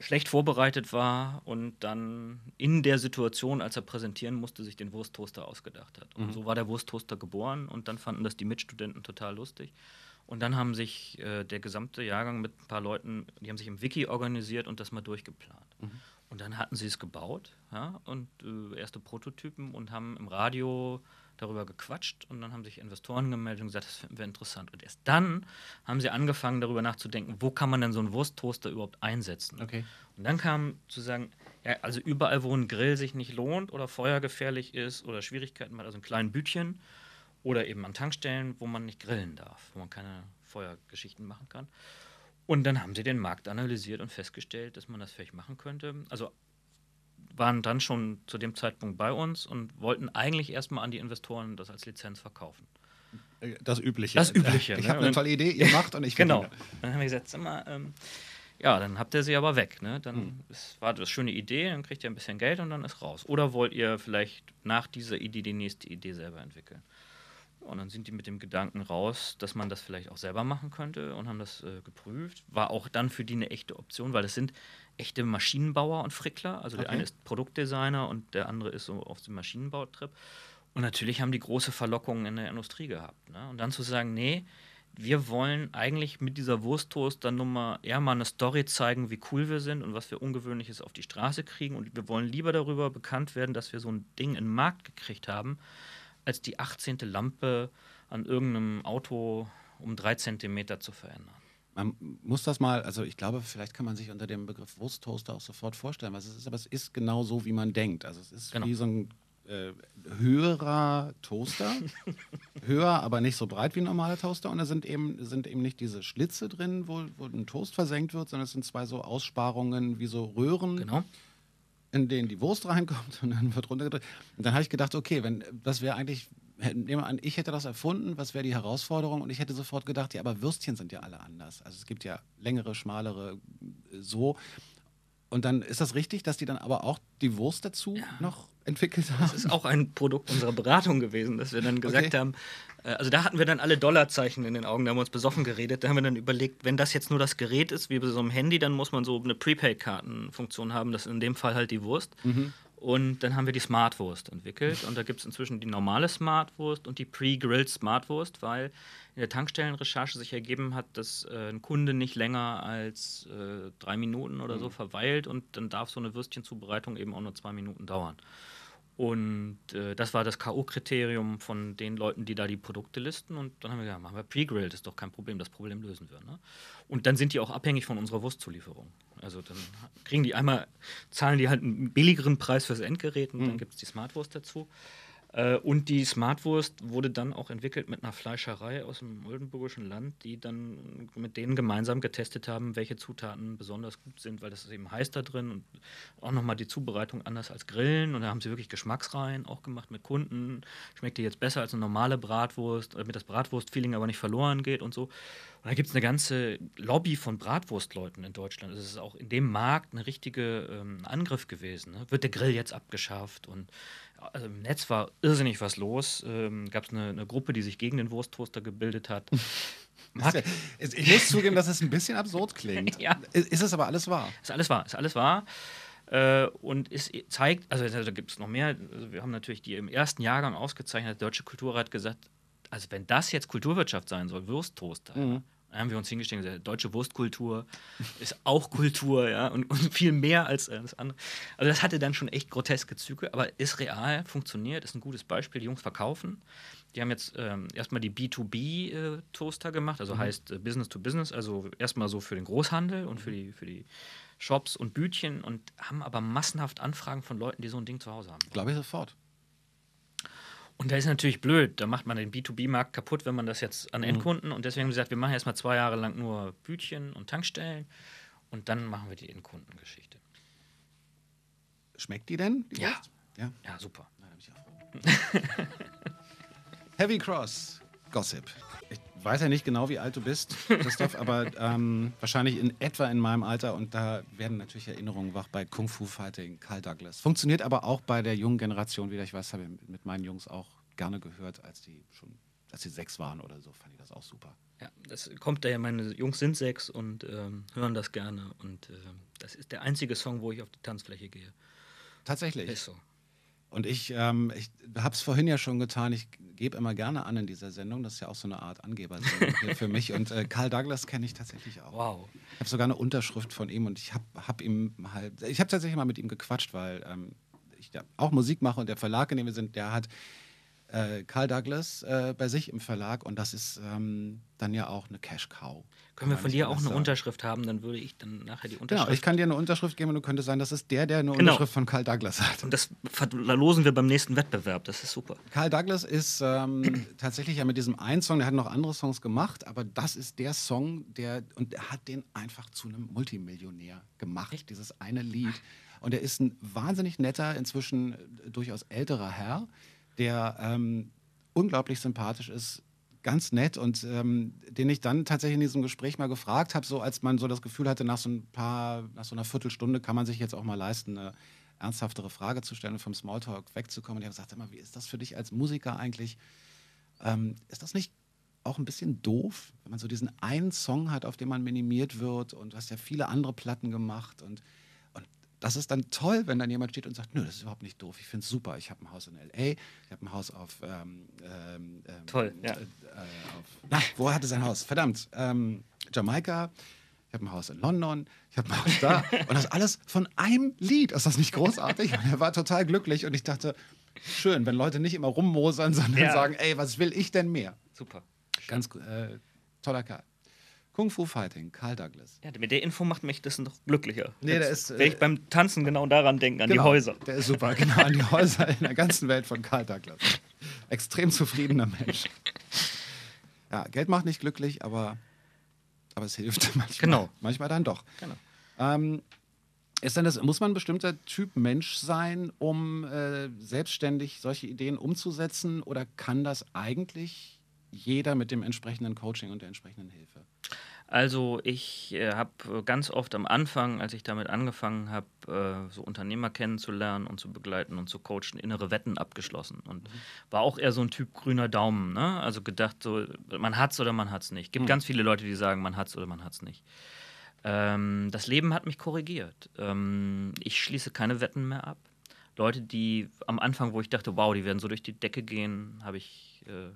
schlecht vorbereitet war und dann in der Situation, als er präsentieren musste, sich den Wursttoaster ausgedacht hat. Und mhm. so war der Wursttoaster geboren und dann fanden das die Mitstudenten total lustig. Und dann haben sich äh, der gesamte Jahrgang mit ein paar Leuten, die haben sich im Wiki organisiert und das mal durchgeplant. Mhm. Und dann hatten sie es gebaut ja, und äh, erste Prototypen und haben im Radio darüber gequatscht und dann haben sich Investoren gemeldet und gesagt, das finden wir interessant. Und erst dann haben sie angefangen, darüber nachzudenken, wo kann man denn so einen Wursttoaster überhaupt einsetzen. Okay. Und dann kam zu sagen, ja, also überall, wo ein Grill sich nicht lohnt oder feuergefährlich ist oder Schwierigkeiten hat, also in kleinen Bütchen oder eben an Tankstellen, wo man nicht grillen darf, wo man keine Feuergeschichten machen kann. Und dann haben sie den Markt analysiert und festgestellt, dass man das vielleicht machen könnte. Also waren dann schon zu dem Zeitpunkt bei uns und wollten eigentlich erstmal an die Investoren das als Lizenz verkaufen. Das Übliche. Das Übliche. *laughs* Ich ne? habe eine tolle Idee, ihr macht und ich *laughs* Genau. Dann haben wir gesagt, sag mal, ähm, ja, dann habt ihr sie aber weg. Ne? Dann mhm. ist, war das eine schöne Idee, dann kriegt ihr ein bisschen Geld und dann ist raus. Oder wollt ihr vielleicht nach dieser Idee die nächste Idee selber entwickeln? Und dann sind die mit dem Gedanken raus, dass man das vielleicht auch selber machen könnte und haben das äh, geprüft. War auch dann für die eine echte Option, weil es sind echte Maschinenbauer und Frickler. Also okay. der eine ist Produktdesigner und der andere ist so auf dem Maschinenbautrip. Und natürlich haben die große Verlockungen in der Industrie gehabt. Ne? Und dann zu sagen, nee, wir wollen eigentlich mit dieser Wursttoast dann nur mal eher mal eine Story zeigen, wie cool wir sind und was wir Ungewöhnliches auf die Straße kriegen. Und wir wollen lieber darüber bekannt werden, dass wir so ein Ding in den Markt gekriegt haben, als die 18. Lampe an irgendeinem Auto um drei Zentimeter zu verändern. Man muss das mal, also ich glaube, vielleicht kann man sich unter dem Begriff Wursttoaster auch sofort vorstellen, was es ist, aber es ist genau so, wie man denkt. Also es ist genau. wie so ein äh, höherer Toaster, *laughs* höher, aber nicht so breit wie ein normaler Toaster. Und da sind eben, sind eben nicht diese Schlitze drin, wo, wo ein Toast versenkt wird, sondern es sind zwei so Aussparungen wie so Röhren. Genau in denen die Wurst reinkommt und dann wird runtergedrückt. Und dann habe ich gedacht, okay, wenn das wäre eigentlich, nehmen wir an, ich hätte das erfunden, was wäre die Herausforderung? Und ich hätte sofort gedacht, ja, aber Würstchen sind ja alle anders. Also es gibt ja längere, schmalere, so. Und dann ist das richtig, dass die dann aber auch die Wurst dazu ja. noch entwickelt haben? Das ist auch ein Produkt unserer Beratung gewesen, dass wir dann gesagt okay. haben, äh, also da hatten wir dann alle Dollarzeichen in den Augen, da haben wir uns besoffen geredet. Da haben wir dann überlegt, wenn das jetzt nur das Gerät ist, wie bei so einem Handy, dann muss man so eine Prepaid-Kartenfunktion haben. Das ist in dem Fall halt die Wurst. Mhm. Und dann haben wir die Smartwurst entwickelt. Und da gibt es inzwischen die normale Smartwurst und die Pre-Grilled Smartwurst, weil in der Tankstellenrecherche sich ergeben hat, dass äh, ein Kunde nicht länger als äh, drei Minuten oder so mhm. verweilt und dann darf so eine Würstchenzubereitung eben auch nur zwei Minuten dauern. Und äh, das war das K.O.-Kriterium von den Leuten, die da die Produkte listen. Und dann haben wir gesagt, machen wir Pre-Grilled, ist doch kein Problem, das Problem lösen wir. Ne? Und dann sind die auch abhängig von unserer Wurstzulieferung. Also dann kriegen die einmal, zahlen die halt einen billigeren Preis fürs Endgerät und mhm. dann gibt es die Smartwurst dazu. Äh, und die Smartwurst wurde dann auch entwickelt mit einer Fleischerei aus dem oldenburgischen Land, die dann mit denen gemeinsam getestet haben, welche Zutaten besonders gut sind, weil das ist eben heiß da drin und auch nochmal die Zubereitung anders als Grillen. Und da haben sie wirklich Geschmacksreihen auch gemacht mit Kunden. Schmeckt die jetzt besser als eine normale Bratwurst, damit das Bratwurst-Feeling aber nicht verloren geht und so. Und da gibt es eine ganze Lobby von Bratwurstleuten in Deutschland. Es ist auch in dem Markt ein richtiger ähm, Angriff gewesen. Ne? Wird der Grill jetzt abgeschafft und also im Netz war irrsinnig was los. Ähm, Gab es eine, eine, Gruppe, die sich gegen den Wursttoaster gebildet hat. *laughs* Mark, ich muss zugeben, dass es ein bisschen absurd klingt. *laughs* ja. Ist es aber alles wahr? Ist alles wahr, ist alles wahr. Äh, und es zeigt, also da gibt es noch mehr. Also wir haben natürlich die im ersten Jahrgang ausgezeichnet. Der Deutsche Kulturrat hat gesagt, also wenn das jetzt Kulturwirtschaft sein soll, Wursttoaster, mhm. Dann haben wir uns hingestellt und gesagt, deutsche Wurstkultur ist auch Kultur, ja, und, und viel mehr als äh, das andere. Also das hatte dann schon echt groteske Züge, aber ist real, funktioniert, ist ein gutes Beispiel. Die Jungs verkaufen. Die haben jetzt ähm, erstmal die B2B-Toaster äh, gemacht, also mhm. heißt äh, Business to Business, also erstmal so für den Großhandel und für die, für die Shops und Bütchen und haben aber massenhaft Anfragen von Leuten, die so ein Ding zu Hause haben. Glaube ich sofort. Und da ist natürlich blöd, da macht man den B2B-Markt kaputt, wenn man das jetzt an mhm. Endkunden und deswegen haben wir gesagt, wir machen erstmal zwei Jahre lang nur Bütchen und Tankstellen und dann machen wir die Endkundengeschichte. Schmeckt die denn? Die ja. ja. Ja, super. *laughs* Heavy Cross. Gossip. Ich weiß ja nicht genau, wie alt du bist, Christoph, aber ähm, wahrscheinlich in etwa in meinem Alter und da werden natürlich Erinnerungen wach bei Kung Fu Fighting, Carl Douglas. Funktioniert aber auch bei der jungen Generation wieder. Ich weiß, habe ich mit meinen Jungs auch gerne gehört, als die schon, als sie sechs waren oder so, fand ich das auch super. Ja, das kommt daher, meine Jungs sind sechs und ähm, hören das gerne und äh, das ist der einzige Song, wo ich auf die Tanzfläche gehe. Tatsächlich. Ist so. Und ich, ähm, ich habe es vorhin ja schon getan, ich gebe immer gerne an in dieser Sendung, das ist ja auch so eine Art Angebersendung hier für mich. Und äh, Karl Douglas kenne ich tatsächlich auch. Wow. Ich habe sogar eine Unterschrift von ihm und ich habe hab ihm halt, ich habe tatsächlich mal mit ihm gequatscht, weil ähm, ich ja auch Musik mache und der Verlag, in dem wir sind, der hat äh, Carl Douglas äh, bei sich im Verlag und das ist ähm, dann ja auch eine Cash Cow. Können wir von dir auch eine. Unterschrift haben, dann würde ich dann nachher die Unterschrift. Genau, ich kann dir eine Unterschrift geben und du könntest sagen, das ist der, der eine genau. Unterschrift von Carl Douglas hat. Und das verlosen wir beim nächsten Wettbewerb, das ist super. Carl Douglas ist ähm, *clears throat* tatsächlich ja mit diesem einen Song, der hat noch andere Songs gemacht, aber das ist der Song, der, und er hat den einfach zu einem Multimillionär gemacht, Echt? dieses eine Lied. Und er ist ein wahnsinnig netter, inzwischen durchaus älterer Herr, der ähm, unglaublich sympathisch ist, ganz nett und ähm, den ich dann tatsächlich in diesem Gespräch mal gefragt habe, so als man so das Gefühl hatte, nach so ein paar, nach so einer Viertelstunde kann man sich jetzt auch mal leisten, eine ernsthaftere Frage zu stellen und vom Smalltalk wegzukommen. Und ich habe gesagt, immer, wie ist das für dich als Musiker eigentlich? Ähm, ist das nicht auch ein bisschen doof, wenn man so diesen einen Song hat, auf den man minimiert wird und du hast ja viele andere Platten gemacht und das ist dann toll, wenn dann jemand steht und sagt, nö, das ist überhaupt nicht doof, ich finde es super. Ich habe ein Haus in L.A., ich habe ein Haus auf... Ähm, ähm, ähm toll, ja. Äh, auf, na, wo hatte sein Haus? Verdammt, ähm, Jamaika, ich habe ein Haus in London, ich habe ein Haus da und das alles von einem Lied. Ist das nicht großartig? Und er war total glücklich und ich dachte, schön, wenn Leute nicht immer rummosern, sondern ja. sagen, ey, was will ich denn mehr? Super. Ganz äh, toller Kerl. Kung Fu Fighting, Carl Douglas. Ja, mit der Info macht mich das noch glücklicher. Nee, Jetzt, der ist, wenn ich äh, beim Tanzen genau daran denke, an genau, die Häuser. Der ist super, genau, an die Häuser in der ganzen Welt von Carl Douglas. Extrem zufriedener Mensch. Ja, Geld macht nicht glücklich, aber, aber es hilft *laughs* manchmal. Genau. Manchmal dann doch. Genau. Ähm, ist denn das, muss man ein bestimmter Typ Mensch sein, um äh, selbstständig solche Ideen umzusetzen? Oder kann das eigentlich jeder mit dem entsprechenden Coaching und der entsprechenden Hilfe? Also ich äh, habe ganz oft am Anfang, als ich damit angefangen habe, äh, so Unternehmer kennenzulernen und zu begleiten und zu coachen, innere Wetten abgeschlossen und mhm. war auch eher so ein Typ grüner Daumen. Ne? Also gedacht, so man hat's oder man hat's nicht. Gibt mhm. ganz viele Leute, die sagen, man hat's oder man hat's nicht. Ähm, das Leben hat mich korrigiert. Ähm, ich schließe keine Wetten mehr ab. Leute, die am Anfang, wo ich dachte, wow, die werden so durch die Decke gehen, habe ich äh,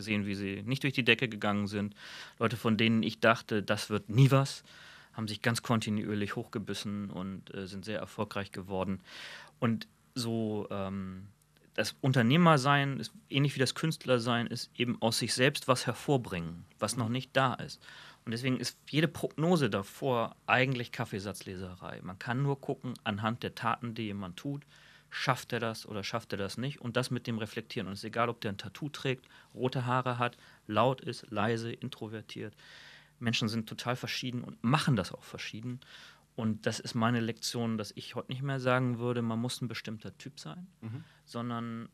gesehen, wie sie nicht durch die Decke gegangen sind. Leute, von denen ich dachte, das wird nie was, haben sich ganz kontinuierlich hochgebissen und äh, sind sehr erfolgreich geworden. Und so ähm, das Unternehmersein ist ähnlich wie das Künstlersein, ist eben aus sich selbst was hervorbringen, was noch nicht da ist. Und deswegen ist jede Prognose davor eigentlich Kaffeesatzleserei. Man kann nur gucken anhand der Taten, die jemand tut, schafft er das oder schafft er das nicht und das mit dem Reflektieren. Und es ist egal, ob der ein Tattoo trägt, rote Haare hat, laut ist, leise, introvertiert. Menschen sind total verschieden und machen das auch verschieden. Und das ist meine Lektion, dass ich heute nicht mehr sagen würde, man muss ein bestimmter Typ sein, mhm. sondern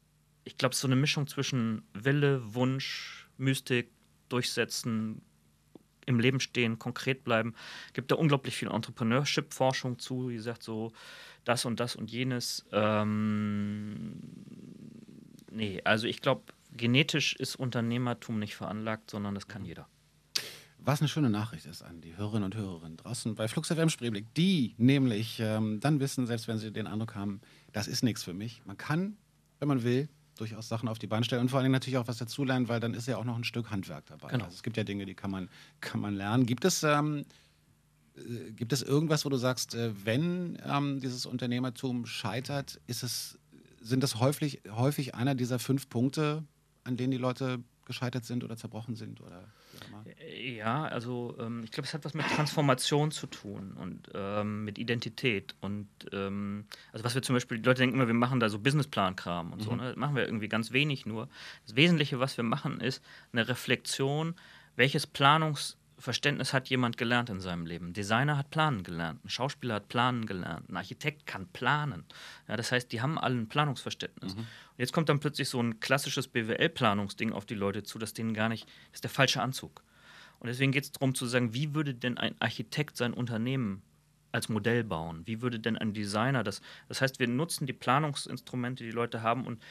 ich glaube, es ist so eine Mischung zwischen Wille, Wunsch, Mystik, Durchsetzen, im Leben stehen, konkret bleiben. Es gibt da unglaublich viel Entrepreneurship-Forschung zu, die sagt so, das und das und jenes. Ähm, nee, also ich glaube, genetisch ist Unternehmertum nicht veranlagt, sondern das kann jeder. Was eine schöne Nachricht ist an die Hörerinnen und Hörer draußen bei Flux FM Spreeblick, die nämlich ähm, dann wissen, selbst wenn sie den Eindruck haben, das ist nichts für mich. Man kann, wenn man will, durchaus Sachen auf die Bahn stellen und vor allem natürlich auch was dazulernen, weil dann ist ja auch noch ein Stück Handwerk dabei. Genau. Also es gibt ja Dinge, die kann man, kann man lernen. Gibt es ähm, äh, gibt es irgendwas, wo du sagst, äh, wenn ähm, dieses Unternehmertum scheitert, ist es, sind das häufig, häufig einer dieser fünf Punkte, an denen die Leute gescheitert sind oder zerbrochen sind? Oder äh, ja, also ähm, ich glaube, es hat was mit Transformation zu tun und ähm, mit Identität. Und ähm, also was wir zum Beispiel, die Leute denken immer, wir machen da so Businessplan-Kram und mhm. so. Ne? Das machen wir irgendwie ganz wenig nur. Das Wesentliche, was wir machen, ist eine Reflexion, welches Planungs- Verständnis hat jemand gelernt in seinem Leben. Ein Designer hat planen gelernt, ein Schauspieler hat planen gelernt, ein Architekt kann planen. Ja, das heißt, die haben alle ein Planungsverständnis. Mhm. Und jetzt kommt dann plötzlich so ein klassisches BWL-Planungsding auf die Leute zu, das denen gar nicht, das ist der falsche Anzug. Und deswegen geht es darum zu sagen, wie würde denn ein Architekt sein Unternehmen als Modell bauen? Wie würde denn ein Designer das? Das heißt, wir nutzen die Planungsinstrumente, die Leute haben und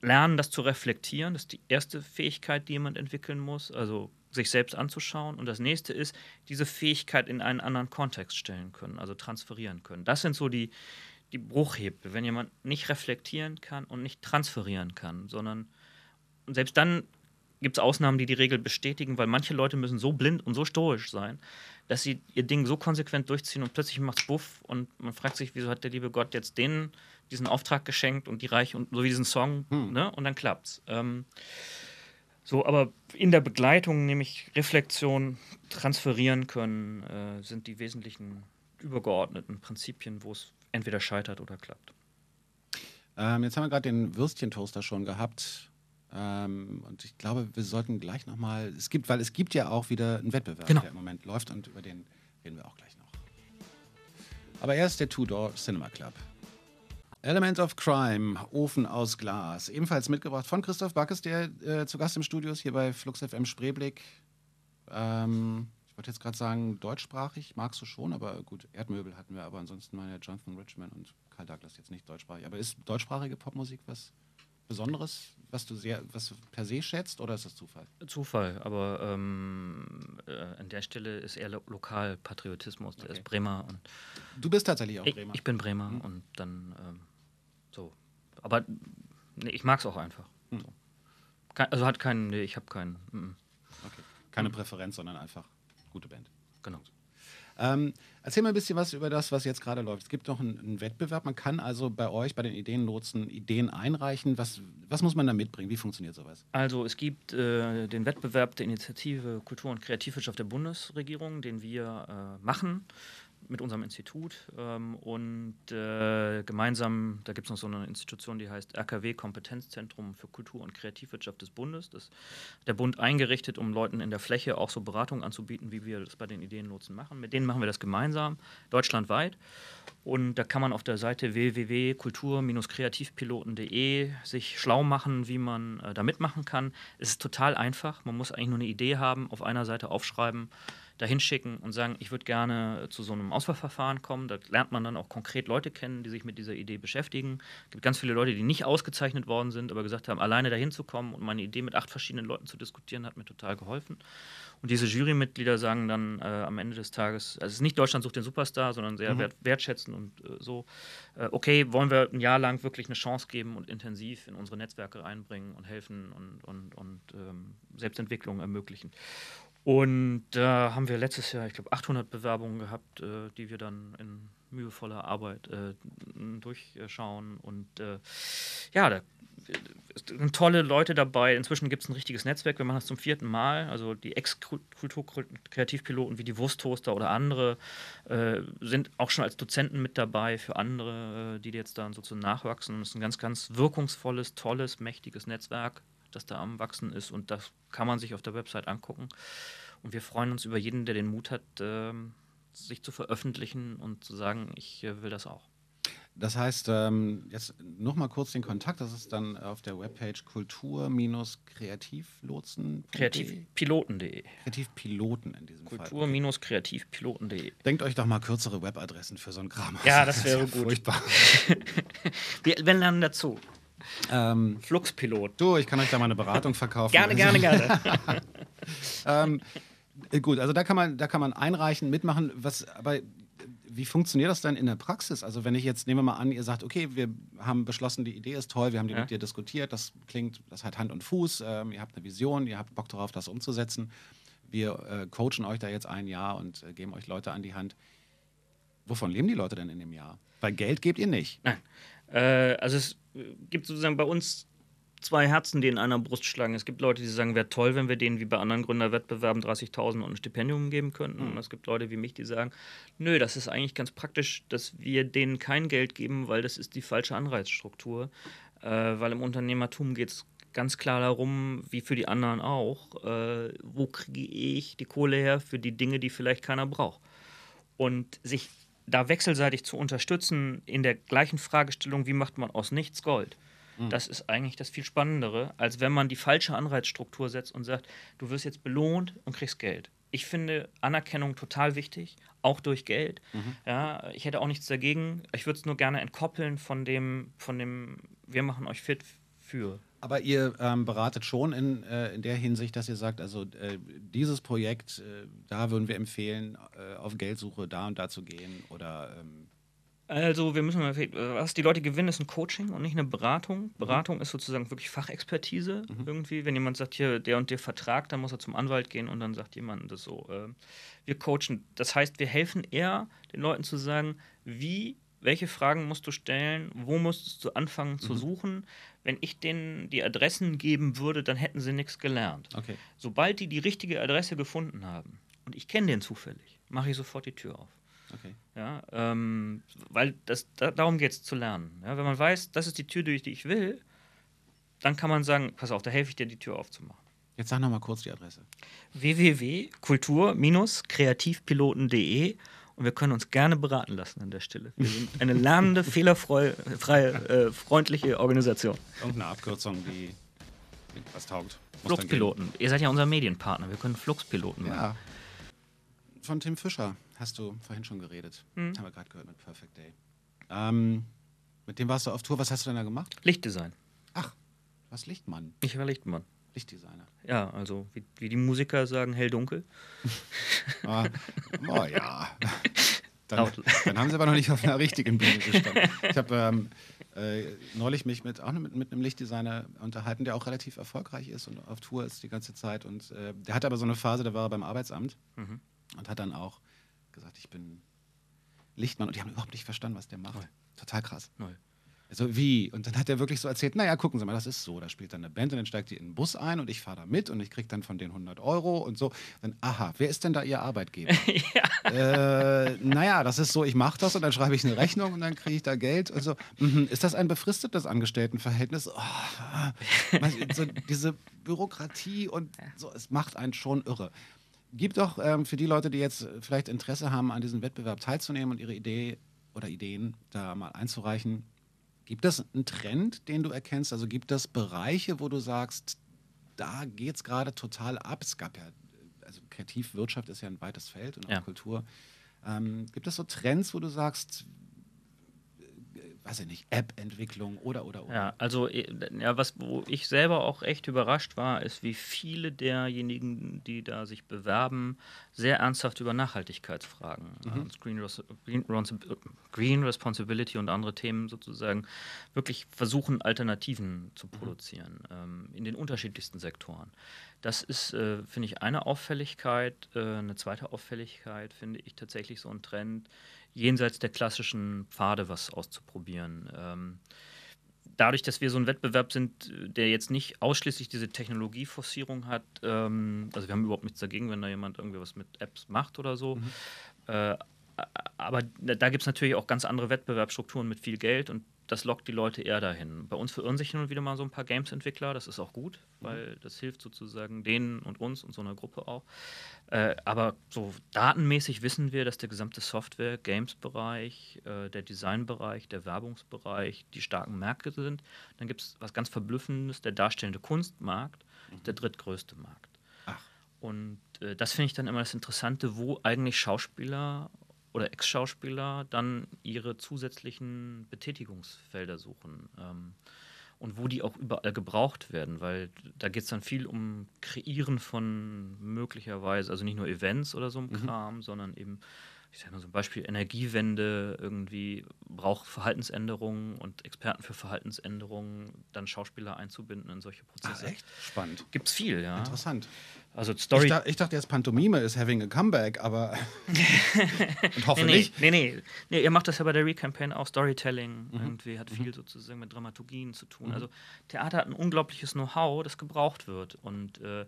lernen, das zu reflektieren. Das ist die erste Fähigkeit, die jemand entwickeln muss, also sich selbst anzuschauen. Und das nächste ist, diese Fähigkeit in einen anderen Kontext stellen können, also transferieren können. Das sind so die, die Bruchhebel, wenn jemand nicht reflektieren kann und nicht transferieren kann, sondern selbst dann gibt es Ausnahmen, die die Regel bestätigen, weil manche Leute müssen so blind und so stoisch sein, dass sie ihr Ding so konsequent durchziehen und plötzlich macht es Buff und man fragt sich, wieso hat der liebe Gott jetzt denen diesen Auftrag geschenkt und die Reich und so wie diesen Song, hm. ne? Und dann klappt's. Ähm, so, aber in der Begleitung, nämlich Reflexion, transferieren können, äh, sind die wesentlichen übergeordneten Prinzipien, wo es entweder scheitert oder klappt. Ähm, jetzt haben wir gerade den Würstchentoaster schon gehabt. Ähm, und ich glaube, wir sollten gleich nochmal, es gibt, weil es gibt ja auch wieder einen Wettbewerb, genau. der im Moment läuft und über den reden wir auch gleich noch. Aber erst der Two-Door Cinema Club. Element of Crime, Ofen aus Glas. Ebenfalls mitgebracht von Christoph Backes, der äh, zu Gast im Studio ist, hier bei Flux FM Spreeblick. Ähm, ich wollte jetzt gerade sagen, deutschsprachig magst du schon, aber gut, Erdmöbel hatten wir, aber ansonsten meine Jonathan Richman und Karl Douglas jetzt nicht deutschsprachig. Aber ist deutschsprachige Popmusik was Besonderes, was du sehr, was du per se schätzt, oder ist das Zufall? Zufall, aber ähm, äh, an der Stelle ist eher Lo Lokalpatriotismus, der okay. ist Bremer. Und du bist tatsächlich auch Bremer. Ich, bin Bremer mhm. und dann ähm, so. Aber nee, ich mag es auch einfach. Mhm. So. also hat keinen, nee, ich habe keinen. Mm. Okay. Keine mhm. Präferenz, sondern einfach gute Band. Genau. Ähm, erzähl mal ein bisschen was über das, was jetzt gerade läuft. Es gibt noch einen, einen, Wettbewerb. Man kann also bei euch, bei den Ideenlotsen, Ideen einreichen. Was, was muss man da mitbringen? Wie funktioniert sowas? Also es gibt äh, den Wettbewerb der Initiative Kultur- und Kreativwirtschaft der Bundesregierung, den wir äh, machen mit unserem Institut ähm, und äh, gemeinsam, da gibt es noch so eine Institution, die heißt RKW Kompetenzzentrum für Kultur- und Kreativwirtschaft des Bundes. Das hat der Bund eingerichtet, um Leuten in der Fläche auch so Beratungen anzubieten, wie wir das bei den Ideenlotsen machen. Mit denen machen wir das gemeinsam, deutschlandweit. Und da kann man auf der Seite www.kultur-kreativpiloten.de sich schlau machen, wie man äh, da mitmachen kann. Es ist total einfach. Man muss eigentlich nur eine Idee haben, auf einer Seite aufschreiben dahin schicken und sagen, ich würde gerne zu so einem Auswahlverfahren kommen. Da lernt man dann auch konkret Leute kennen, die sich mit dieser Idee beschäftigen. Es gibt ganz viele Leute, die nicht ausgezeichnet worden sind, aber gesagt haben, alleine dahin zu kommen und meine Idee mit acht verschiedenen Leuten zu diskutieren, hat mir total geholfen. Und diese Jurymitglieder sagen dann äh, am Ende des Tages, also es ist nicht Deutschland sucht den Superstar, sondern sehr mhm. wert, wertschätzen und äh, so, äh, okay, wollen wir ein Jahr lang wirklich eine Chance geben und intensiv in unsere Netzwerke einbringen und helfen und, und, und ähm, Selbstentwicklung ermöglichen. Und da haben wir letztes Jahr, ich glaube, 800 Bewerbungen gehabt, äh, die wir dann in mühevoller Arbeit äh, durchschauen. Und äh, ja, da sind tolle Leute dabei. Inzwischen gibt es ein richtiges Netzwerk. Wir machen das zum vierten Mal. Also die Ex-Kulturkreativpiloten wie die Wursttoaster oder andere äh, sind auch schon als Dozenten mit dabei für andere, äh, die jetzt dann sozusagen nachwachsen. es ist ein ganz, ganz wirkungsvolles, tolles, mächtiges Netzwerk das da am Wachsen ist. Und das kann man sich auf der Website angucken. Und wir freuen uns über jeden, der den Mut hat, äh, sich zu veröffentlichen und zu sagen, ich äh, will das auch. Das heißt, ähm, jetzt nochmal kurz den Kontakt. Das ist dann auf der Webpage kultur-kreativlotsen. Kreativpiloten.de. Kreativpiloten in diesem Kultur Fall. Kultur-kreativpiloten.de. Denkt euch doch mal kürzere Webadressen für so ein Kram. Ja, das wäre gut. Furchtbar. *laughs* wir, wir lernen dazu. Ähm, Fluxpilot. Du, ich kann euch da mal eine Beratung verkaufen. gerne, gerne, gerne. *laughs* ähm, gut, also da kann man, da kann man einreichen, mitmachen. Was, aber wie funktioniert das dann in der Praxis? Also wenn ich jetzt, nehmen wir mal an, ihr sagt, okay, wir haben beschlossen, die Idee ist toll, wir haben die ja. mit dir diskutiert, das klingt, das hat Hand und Fuß, ähm, ihr habt eine Vision, ihr habt Bock darauf, das umzusetzen. Wir äh, coachen euch da jetzt ein Jahr und äh, geben euch Leute an die Hand. Wovon leben die Leute denn in dem Jahr? Weil Geld gebt ihr nicht. Nein. Äh, also es gibt sozusagen bei uns zwei Herzen, die in einer Brust schlagen. Es gibt Leute, die sagen, wäre toll, wenn wir denen wie bei anderen Gründerwettbewerben 30.000 und ein Stipendium geben könnten. Mhm. Und es gibt Leute wie mich, die sagen, nö, das ist eigentlich ganz praktisch, dass wir denen kein Geld geben, weil das ist die falsche Anreizstruktur. Äh, weil im Unternehmertum geht es ganz klar darum, wie für die anderen auch, äh, wo kriege ich die Kohle her für die Dinge, die vielleicht keiner braucht. Und sich da wechselseitig zu unterstützen in der gleichen Fragestellung, wie macht man aus nichts Gold. Mhm. Das ist eigentlich das viel Spannendere, als wenn man die falsche Anreizstruktur setzt und sagt, du wirst jetzt belohnt und kriegst Geld. Ich finde Anerkennung total wichtig, auch durch Geld. Mhm. Ja, ich hätte auch nichts dagegen. Ich würde es nur gerne entkoppeln von dem, von dem, wir machen euch fit für. Aber ihr ähm, beratet schon in, äh, in der Hinsicht, dass ihr sagt, also äh, dieses Projekt, äh, da würden wir empfehlen, äh, auf Geldsuche da und da zu gehen oder ähm also, wir müssen mal, was die Leute gewinnen, ist ein Coaching und nicht eine Beratung. Mhm. Beratung mhm. ist sozusagen wirklich Fachexpertise mhm. irgendwie. Wenn jemand sagt, hier, der und der Vertrag, dann muss er zum Anwalt gehen und dann sagt jemand das so. Äh, wir coachen. Das heißt, wir helfen eher den Leuten zu sagen, wie, welche Fragen musst du stellen, wo musst du anfangen mhm. zu suchen. Wenn ich denen die Adressen geben würde, dann hätten sie nichts gelernt. Okay. Sobald die die richtige Adresse gefunden haben und ich kenne den zufällig, mache ich sofort die Tür auf. Okay. Ja, ähm, weil das, da, darum geht es zu lernen. Ja, wenn man weiß, das ist die Tür, durch die ich will, dann kann man sagen, pass auf, da helfe ich dir, die Tür aufzumachen. Jetzt sag noch mal kurz die Adresse. www.kultur-kreativpiloten.de und wir können uns gerne beraten lassen an der Stelle. Wir sind eine lernende, fehlerfreie, äh, freundliche Organisation. Irgendeine Abkürzung, die was taugt. Fluxpiloten. Ihr seid ja unser Medienpartner. Wir können Fluxpiloten machen. Ja. Von Tim Fischer hast du vorhin schon geredet. Mhm. Haben wir gerade gehört mit Perfect Day. Ähm, mit dem warst du auf Tour. Was hast du denn da gemacht? Lichtdesign. Ach, was Lichtmann? Ich war Lichtmann. Lichtdesigner. Ja, also wie, wie die Musiker sagen, hell-dunkel. oh, *laughs* oh ja. *laughs* Dann, dann, haben sie aber noch nicht auf einer *laughs* richtigen Bühne gestanden. Ich habe ähm, äh, neulich mich mit, auch mit, mit einem Lichtdesigner unterhalten, der auch relativ erfolgreich ist und auf Tour ist die ganze Zeit. Und äh, der hatte aber so eine Phase, da war er beim Arbeitsamt mhm. und hat dann auch gesagt, ich bin Lichtmann und die haben überhaupt nicht verstanden, was der macht. Null. Total krass. Null. Also wie? Und dann hat er wirklich so erzählt, naja, gucken Sie mal, das ist so, da spielt dann eine Band und dann steigt die in den Bus ein und ich fahre da mit und ich kriege dann von denen 100 Euro und so. Dann, aha, wer ist denn da Ihr Arbeitgeber? *laughs* ja. äh, naja, das ist so, ich mache das und dann schreibe ich eine Rechnung und dann kriege ich da Geld und so. Mhm. Ist das ein befristetes Angestelltenverhältnis? Oh, so diese Bürokratie und so, es macht einen schon irre. Gibt doch ähm, für die Leute, die jetzt vielleicht Interesse haben, an diesem Wettbewerb teilzunehmen und ihre Idee oder Ideen da mal einzureichen, gibt es einen Trend, den du erkennst? Also gibt es Bereiche, wo du sagst, da geht es gerade total ab? Es gab ja, also Kreativwirtschaft ist ja ein weites Feld und auch ja. Kultur. Ähm, gibt es so Trends, wo du sagst, weiß ich nicht, App-Entwicklung oder, oder, oder. Ja, also, äh, ja, was, wo ich selber auch echt überrascht war, ist, wie viele derjenigen, die da sich bewerben, sehr ernsthaft über Nachhaltigkeitsfragen, mhm. äh, Green, Green, Green, Responsibility und andere Themen sozusagen, wirklich versuchen, Alternativen zu mhm. produzieren, mhm. ähm, in den unterschiedlichsten Sektoren. Das ist, äh, finde ich, eine Auffälligkeit. Äh, eine zweite Auffälligkeit finde ich tatsächlich so ein Trend, jenseits der klassischen Pfade was auszuprobieren. Ähm, dadurch, dass wir so ein Wettbewerb sind, der jetzt nicht ausschließlich diese Technologieforcierung hat, ähm, also wir haben überhaupt nichts dagegen, wenn da jemand irgendwie was mit Apps macht oder so. Mhm. Äh, aber da gibt es natürlich auch ganz andere Wettbewerbsstrukturen mit viel Geld und das lockt die Leute eher dahin. Bei uns verirren sich hin und wieder mal so ein paar Games-Entwickler, das ist auch gut, mhm. weil das hilft sozusagen denen und uns und so einer Gruppe auch. Äh, aber so datenmäßig wissen wir, dass der gesamte Software, Games-Bereich, äh, der Design-Bereich, der Werbungsbereich die starken Märkte sind. Dann gibt es was ganz Verblüffendes, der darstellende Kunstmarkt mhm. der drittgrößte Markt. Ach. Und äh, das finde ich dann immer das Interessante, wo eigentlich Schauspieler oder Ex-Schauspieler dann ihre zusätzlichen Betätigungsfelder suchen. Ähm, und wo die auch überall gebraucht werden, weil da geht es dann viel um Kreieren von möglicherweise, also nicht nur Events oder so ein mhm. Kram, sondern eben ich sage mal so ein Beispiel, Energiewende irgendwie braucht Verhaltensänderungen und Experten für Verhaltensänderungen, dann Schauspieler einzubinden in solche Prozesse. Ach, echt? Spannend. Gibt es viel, ja. Interessant. Also Story. Ich, da, ich dachte jetzt Pantomime ist having a comeback, aber *laughs* und hoffe nee, nicht. Nee, nee, nee. Ihr macht das ja bei der Recampaign auch. Storytelling mhm. irgendwie hat viel mhm. sozusagen mit Dramaturgien zu tun. Mhm. Also Theater hat ein unglaubliches Know-how, das gebraucht wird. Und äh,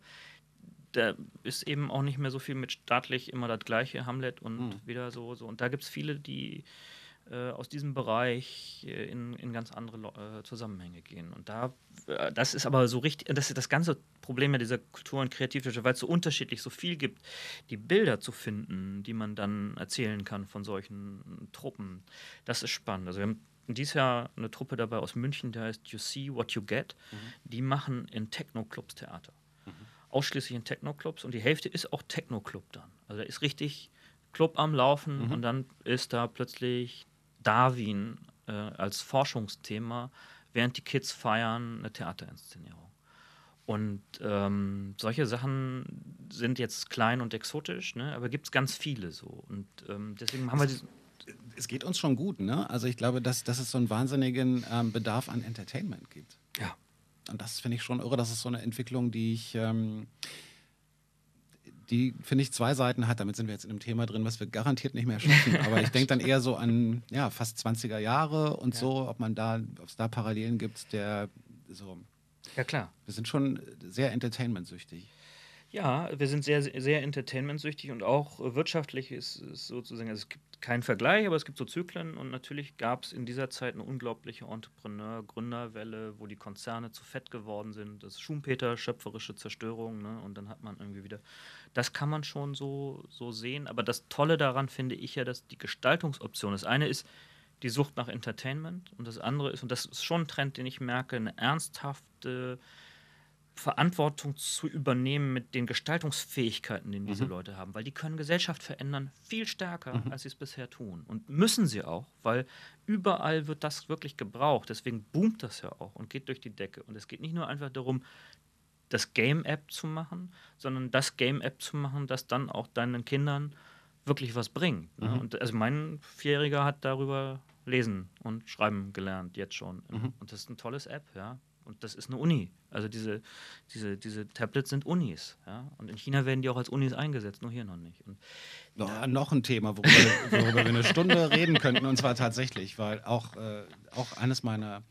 da ist eben auch nicht mehr so viel mit staatlich immer das gleiche, Hamlet und mhm. wieder so, so. Und da gibt es viele, die äh, aus diesem Bereich äh, in, in ganz andere äh, Zusammenhänge gehen. Und da, äh, das ist aber so richtig, das ist das ganze Problem ja dieser Kultur- und Kreativwissenschaft, weil es so unterschiedlich so viel gibt, die Bilder zu finden, die man dann erzählen kann von solchen Truppen. Das ist spannend. Also wir haben dieses Jahr eine Truppe dabei aus München, die heißt You See What You Get. Mhm. Die machen in Techno-Clubs Theater. Ausschließlich in Techno-Clubs und die Hälfte ist auch Techno-Club dann. Also da ist richtig Club am Laufen mhm. und dann ist da plötzlich Darwin äh, als Forschungsthema, während die Kids feiern, eine Theaterinszenierung. Und ähm, solche Sachen sind jetzt klein und exotisch, ne? aber gibt es ganz viele so. Und ähm, deswegen haben wir diesen es geht uns schon gut, ne? Also ich glaube, dass, dass es so einen wahnsinnigen ähm, Bedarf an Entertainment gibt. Ja. Und das finde ich schon irre. Das ist so eine Entwicklung, die ich, ähm, die, finde ich, zwei Seiten hat. Damit sind wir jetzt in einem Thema drin, was wir garantiert nicht mehr schaffen. Aber ich denke dann eher so an ja, fast 20er Jahre und ja. so, ob man da, ob es da Parallelen gibt, der so. Ja, klar. Wir sind schon sehr entertainmentsüchtig. Ja, wir sind sehr, sehr entertainmentsüchtig und auch wirtschaftlich ist es sozusagen, also es gibt keinen Vergleich, aber es gibt so Zyklen und natürlich gab es in dieser Zeit eine unglaubliche Entrepreneur-Gründerwelle, wo die Konzerne zu fett geworden sind. Das Schumpeter, schöpferische Zerstörung ne? und dann hat man irgendwie wieder, das kann man schon so, so sehen, aber das Tolle daran finde ich ja, dass die Gestaltungsoption, das eine ist die Sucht nach Entertainment und das andere ist, und das ist schon ein Trend, den ich merke, eine ernsthafte Verantwortung zu übernehmen mit den Gestaltungsfähigkeiten, die diese mhm. Leute haben, weil die können Gesellschaft verändern viel stärker, mhm. als sie es bisher tun. Und müssen sie auch, weil überall wird das wirklich gebraucht. Deswegen boomt das ja auch und geht durch die Decke. Und es geht nicht nur einfach darum, das Game-App zu machen, sondern das Game-App zu machen, das dann auch deinen Kindern wirklich was bringt. Ne? Mhm. Und also mein Vierjähriger hat darüber lesen und schreiben gelernt, jetzt schon. Mhm. Und das ist ein tolles App, ja. Und das ist eine Uni. Also diese, diese, diese Tablets sind Unis. Ja? Und in China werden die auch als Unis eingesetzt, nur hier noch nicht. Und noch, noch ein Thema, worüber, worüber wir eine Stunde *laughs* reden könnten, und zwar tatsächlich, weil auch, äh, auch eines meiner.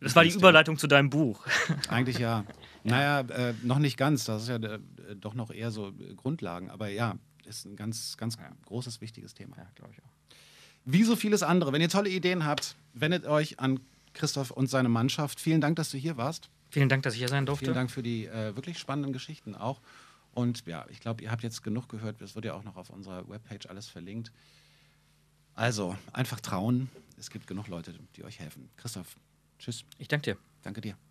Das war die Überleitung zu deinem Buch. *laughs* Eigentlich ja. Naja, äh, noch nicht ganz. Das ist ja äh, doch noch eher so Grundlagen. Aber ja, ist ein ganz, ganz ja. großes, wichtiges Thema. Ja, glaube ich auch. Wie so vieles andere. Wenn ihr tolle Ideen habt, wendet euch an Christoph und seine Mannschaft. Vielen Dank, dass du hier warst. Vielen Dank, dass ich hier sein durfte. Vielen Dank für die äh, wirklich spannenden Geschichten auch. Und ja, ich glaube, ihr habt jetzt genug gehört. Es wird ja auch noch auf unserer Webpage alles verlinkt. Also, einfach trauen. Es gibt genug Leute, die euch helfen. Christoph, tschüss. Ich danke dir. Danke dir.